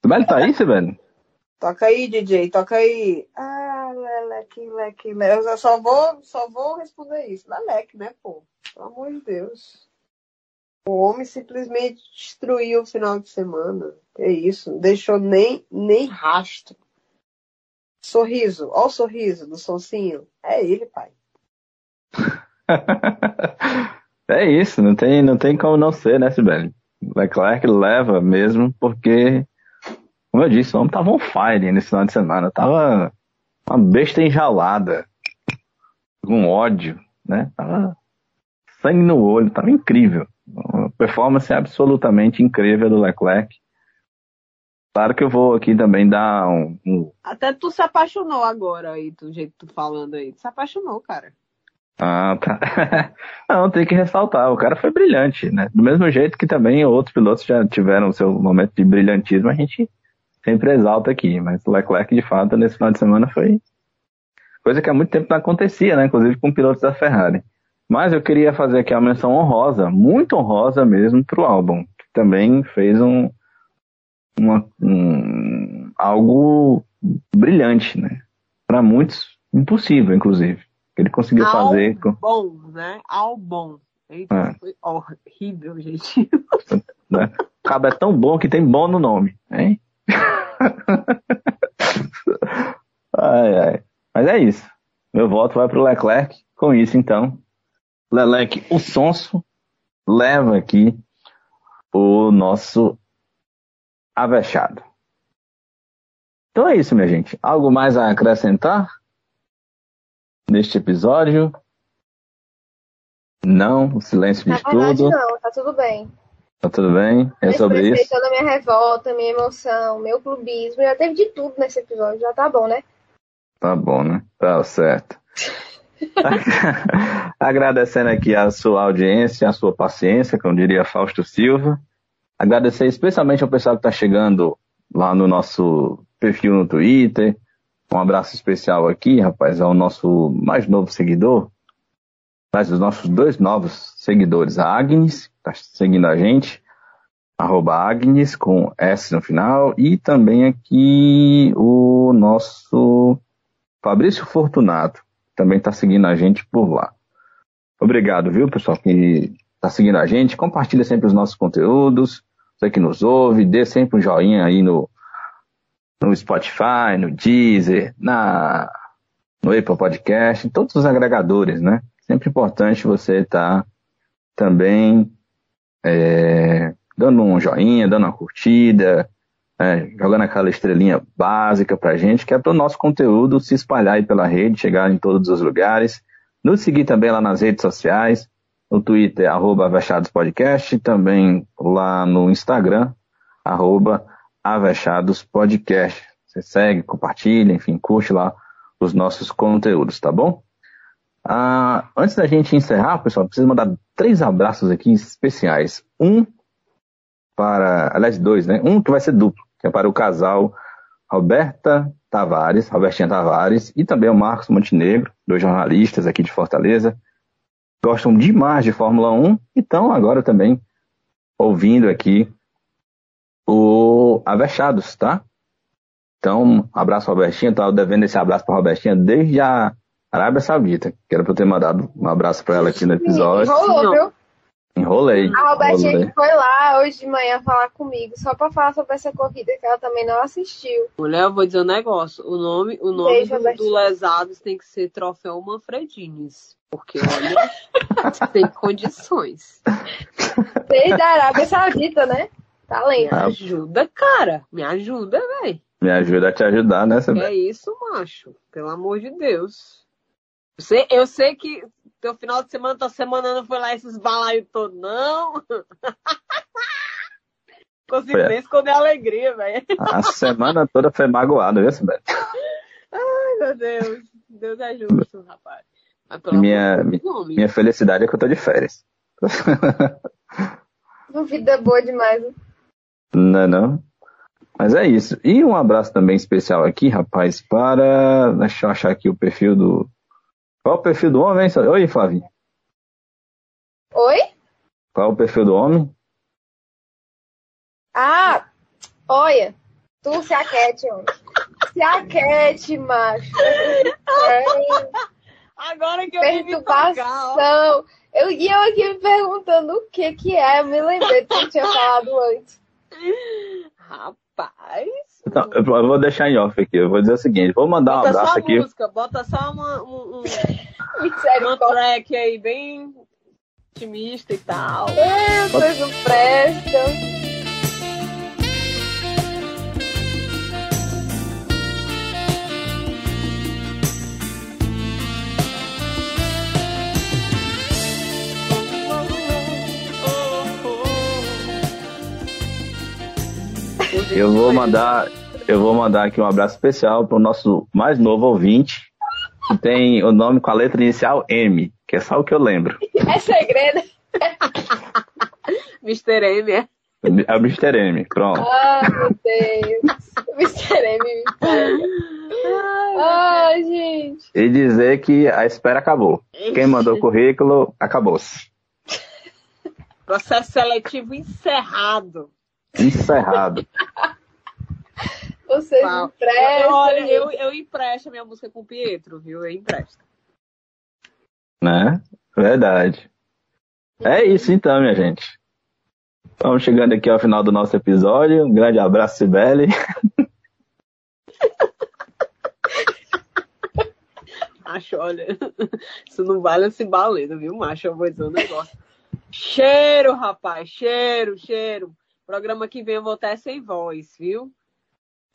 Sibeli tá aí, Sibeli? *laughs* Toca aí, DJ, toca aí. Ah, leleque, leque, leque. Eu só vou, só vou responder isso. Leleque, né, pô? Pelo amor de Deus. O homem simplesmente destruiu o final de semana. Que isso, não deixou nem, nem rastro. Sorriso, ó o sorriso do Sonsinho. É ele, pai. *laughs* é isso, não tem, não tem como não ser, né, Sibeli? Leclerc leva mesmo, porque, como eu disse, o homem tava on fire nesse final de semana. Tava uma besta enjalada, com ódio, né? Tava sangue no olho, tava incrível. Uma performance absolutamente incrível do Leclerc. Claro que eu vou aqui também dar um, um... Até tu se apaixonou agora aí, do jeito que tu falando aí. Tu se apaixonou, cara. Ah, tá. *laughs* Não, tem que ressaltar, o cara foi brilhante, né? Do mesmo jeito que também outros pilotos já tiveram seu momento de brilhantismo, a gente sempre exalta aqui. Mas o Leclerc, de fato, nesse final de semana foi coisa que há muito tempo não acontecia, né? Inclusive com pilotos da Ferrari. Mas eu queria fazer aqui uma menção honrosa, muito honrosa mesmo, pro álbum, que também fez um, uma, um, algo brilhante, né? Para muitos, impossível, inclusive. Ele conseguiu Al fazer. bom, né? Albom. Eita, é. foi horrível, gente. *laughs* Né? O cabo é tão bom que tem bom no nome, hein? *laughs* ai, ai. Mas é isso. Meu voto vai pro Leclerc. Com isso, então, Lelec, o sonso, leva aqui o nosso avexado. Então é isso, minha gente. Algo mais a acrescentar neste episódio? Não, o silêncio Na verdade, tudo. Não, tá tudo bem. Tá tudo bem? É sobre isso? toda a minha revolta, minha emoção, meu clubismo. Já teve de tudo nesse episódio. Já tá bom, né? Tá bom, né? Tá certo. *laughs* *laughs* Agradecendo aqui a sua audiência, a sua paciência, como diria Fausto Silva. Agradecer especialmente ao pessoal que está chegando lá no nosso perfil no Twitter. Um abraço especial aqui, rapaz, ao nosso mais novo seguidor, mas os nossos dois novos seguidores, a Agnes, que está seguindo a gente, arroba Agnes com S no final, e também aqui o nosso Fabrício Fortunato, também está seguindo a gente por lá. Obrigado, viu, pessoal, que está seguindo a gente. Compartilha sempre os nossos conteúdos você que nos ouve, dê sempre um joinha aí no, no Spotify, no Deezer, na, no Apple Podcast, em todos os agregadores, né? Sempre importante você estar tá também é, dando um joinha, dando uma curtida, é, jogando aquela estrelinha básica pra gente, que é para o nosso conteúdo se espalhar aí pela rede, chegar em todos os lugares. Nos seguir também lá nas redes sociais, no Twitter, arroba Avechados Podcast, também lá no Instagram, arroba Avechados Podcast. Você segue, compartilha, enfim, curte lá os nossos conteúdos, tá bom? Ah, antes da gente encerrar, pessoal, preciso mandar três abraços aqui especiais. Um para, aliás, dois, né? Um que vai ser duplo, que é para o casal Roberta Tavares, Robertinha Tavares, e também o Marcos Montenegro, dois jornalistas aqui de Fortaleza. Gostam demais de Fórmula 1 e estão agora também ouvindo aqui o Avechados, tá? Então, abraço Robertinha, estava devendo esse abraço para Robertinha desde a Arábia Saudita, que era para eu ter mandado um abraço para ela aqui no episódio. Enrolou, viu? Enrolei. A Robertinha enrolei. que foi lá hoje de manhã falar comigo, só pra falar sobre essa corrida, que ela também não assistiu. Mulher, eu vou dizer um negócio. O nome, o nome Beijo, do, do Lesados tem que ser Troféu Manfredines. Porque, olha, *laughs* tem condições. Desde a Arábia Saudita, né? Talento. Me Ah. ajuda, cara. Me ajuda, velho. Me ajuda a te ajudar nessa. É isso, macho. Pelo amor de Deus. Eu sei, eu sei que teu final de semana, tua semana não foi lá esses balaios todos, não. *laughs* Consigo Foi. nem esconder a alegria, velho. A semana toda foi magoado, viu, Sibeli? Ai, meu Deus. Deus é justo, rapaz. Mas pelo Minha- amor. Minha felicidade é que eu tô de férias. *laughs* Vida boa demais. né? Não é não? Mas é isso. E um abraço também especial aqui, rapaz, para. Deixa eu achar aqui o perfil do. Qual o perfil do homem? hein? Oi, Flavinho. Oi? Qual é o perfil do homem? Ah, olha. Tu se aquete, homem. Se aquete, macho. *laughs* É, Agora que eu. Perturbação. Eu, e eu aqui me perguntando o que que é. Eu me lembrei do que eu tinha falado antes. *laughs* Rapaz. Então, eu vou deixar em off aqui. Eu vou dizer o seguinte: vou mandar um Bota abraço só a aqui. música, bota só uma, um, um, uma track aí bem otimista e tal. É, Vocês não prestam. Eu vou mandar, eu vou mandar aqui um abraço especial para o nosso mais novo ouvinte, que tem o nome com a letra inicial M, que é só o que eu lembro. É segredo. Mr. M, é? É o Mr. M, pronto. Ai, meu Deus. Mr. M me pega. Ai, gente. E dizer que a espera acabou. Quem mandou o currículo, acabou-se. Processo seletivo encerrado. Encerrado. *laughs* Vocês Pau. não prestam. Olha, eu, eu empresto a minha música com o Pietro, viu? Eu empresto. Né? Verdade. É isso então, minha gente. Estamos chegando aqui ao final do nosso episódio. Um grande abraço, Sibeli. *laughs* Macho, olha, *laughs* isso não vale esse baledo, viu, macho? Eu vou dizer um negócio. Cheiro, rapaz, cheiro, cheiro. Programa que vem eu vou estar sem voz, viu?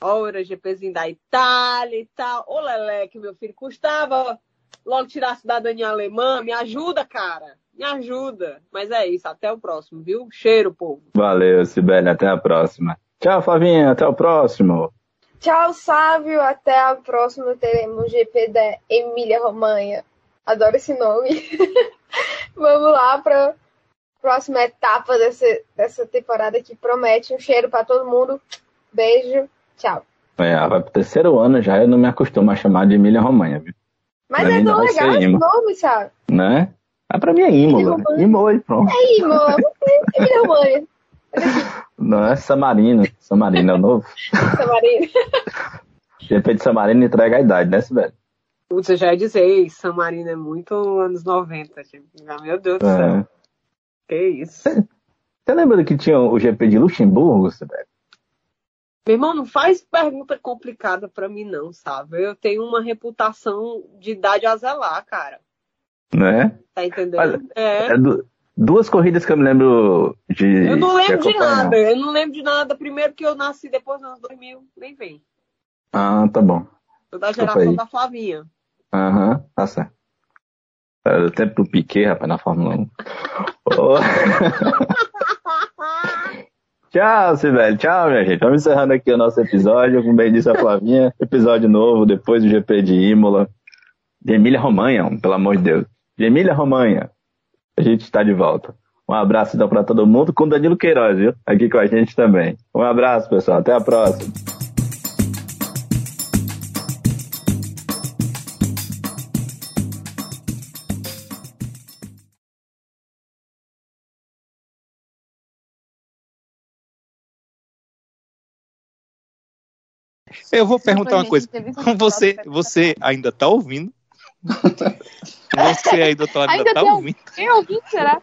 Ora, GPzinho da Itália e tal. Ô, Leleque, meu filho, custava logo tirar a cidadania alemã. Me ajuda, cara. Me ajuda. Mas é isso, até o próximo, viu? Cheiro, povo. Valeu, Sibeli. Até a próxima. Tchau, Flavinha. Até o próximo. Tchau, Sávio. Até a próxima. Teremos o GP da Emília Romanha. Adoro esse nome. *laughs* Vamos lá para próxima etapa desse, dessa temporada que promete. Um cheiro para todo mundo. Beijo. Tchau. É, vai pro terceiro ano já, eu não me acostumo a chamar de Emília Romanha, viu? Mas Pra é tão legal esse nome, sabe? Né? Ah, pra mim é Imola. Imola e pronto. É Imo. Emília Romanha. Não é Samarino. Samarino é o novo. Samarina. De repente, Samarino entrega a idade, né, Sibeli? Putz, eu já ia dizer, "Ei, San Marino é muito anos 90. Tipo, ah, meu Deus do céu. É. Que isso? Você lembra que tinha o GP de Luxemburgo, Sibeli? Meu irmão, não faz pergunta complicada pra mim, não, sabe? Eu tenho uma reputação de idade a zelar, cara. Né? Tá entendendo? Olha, é. É du- duas corridas que eu me lembro de. Eu não lembro de acompanhar. nada. Eu não lembro de nada. Primeiro que eu nasci depois dos anos 2000. Nem vem. Ah, tá bom. Sou da geração da Flavinha. Aham, tá certo. Era o tempo do Piquet, rapaz, na Fórmula 1. Ô. *laughs* Tchau, Sibeli. Tchau, minha gente. Vamos encerrando aqui o nosso episódio. Como bem disse a Flavinha, episódio novo depois do GP de Imola. De Emília Romanha, pelo amor de Deus. De Emília Romanha. A gente está de volta. Um abraço então para todo mundo, com Danilo Queiroz, viu? Aqui com a gente também. Um abraço, pessoal. Até a próxima. Eu vou perguntar uma coisa. Você, *laughs* você ainda tá ouvindo? Você outro lado ainda Ainda tá tem ouvindo? Quem ouviu, será?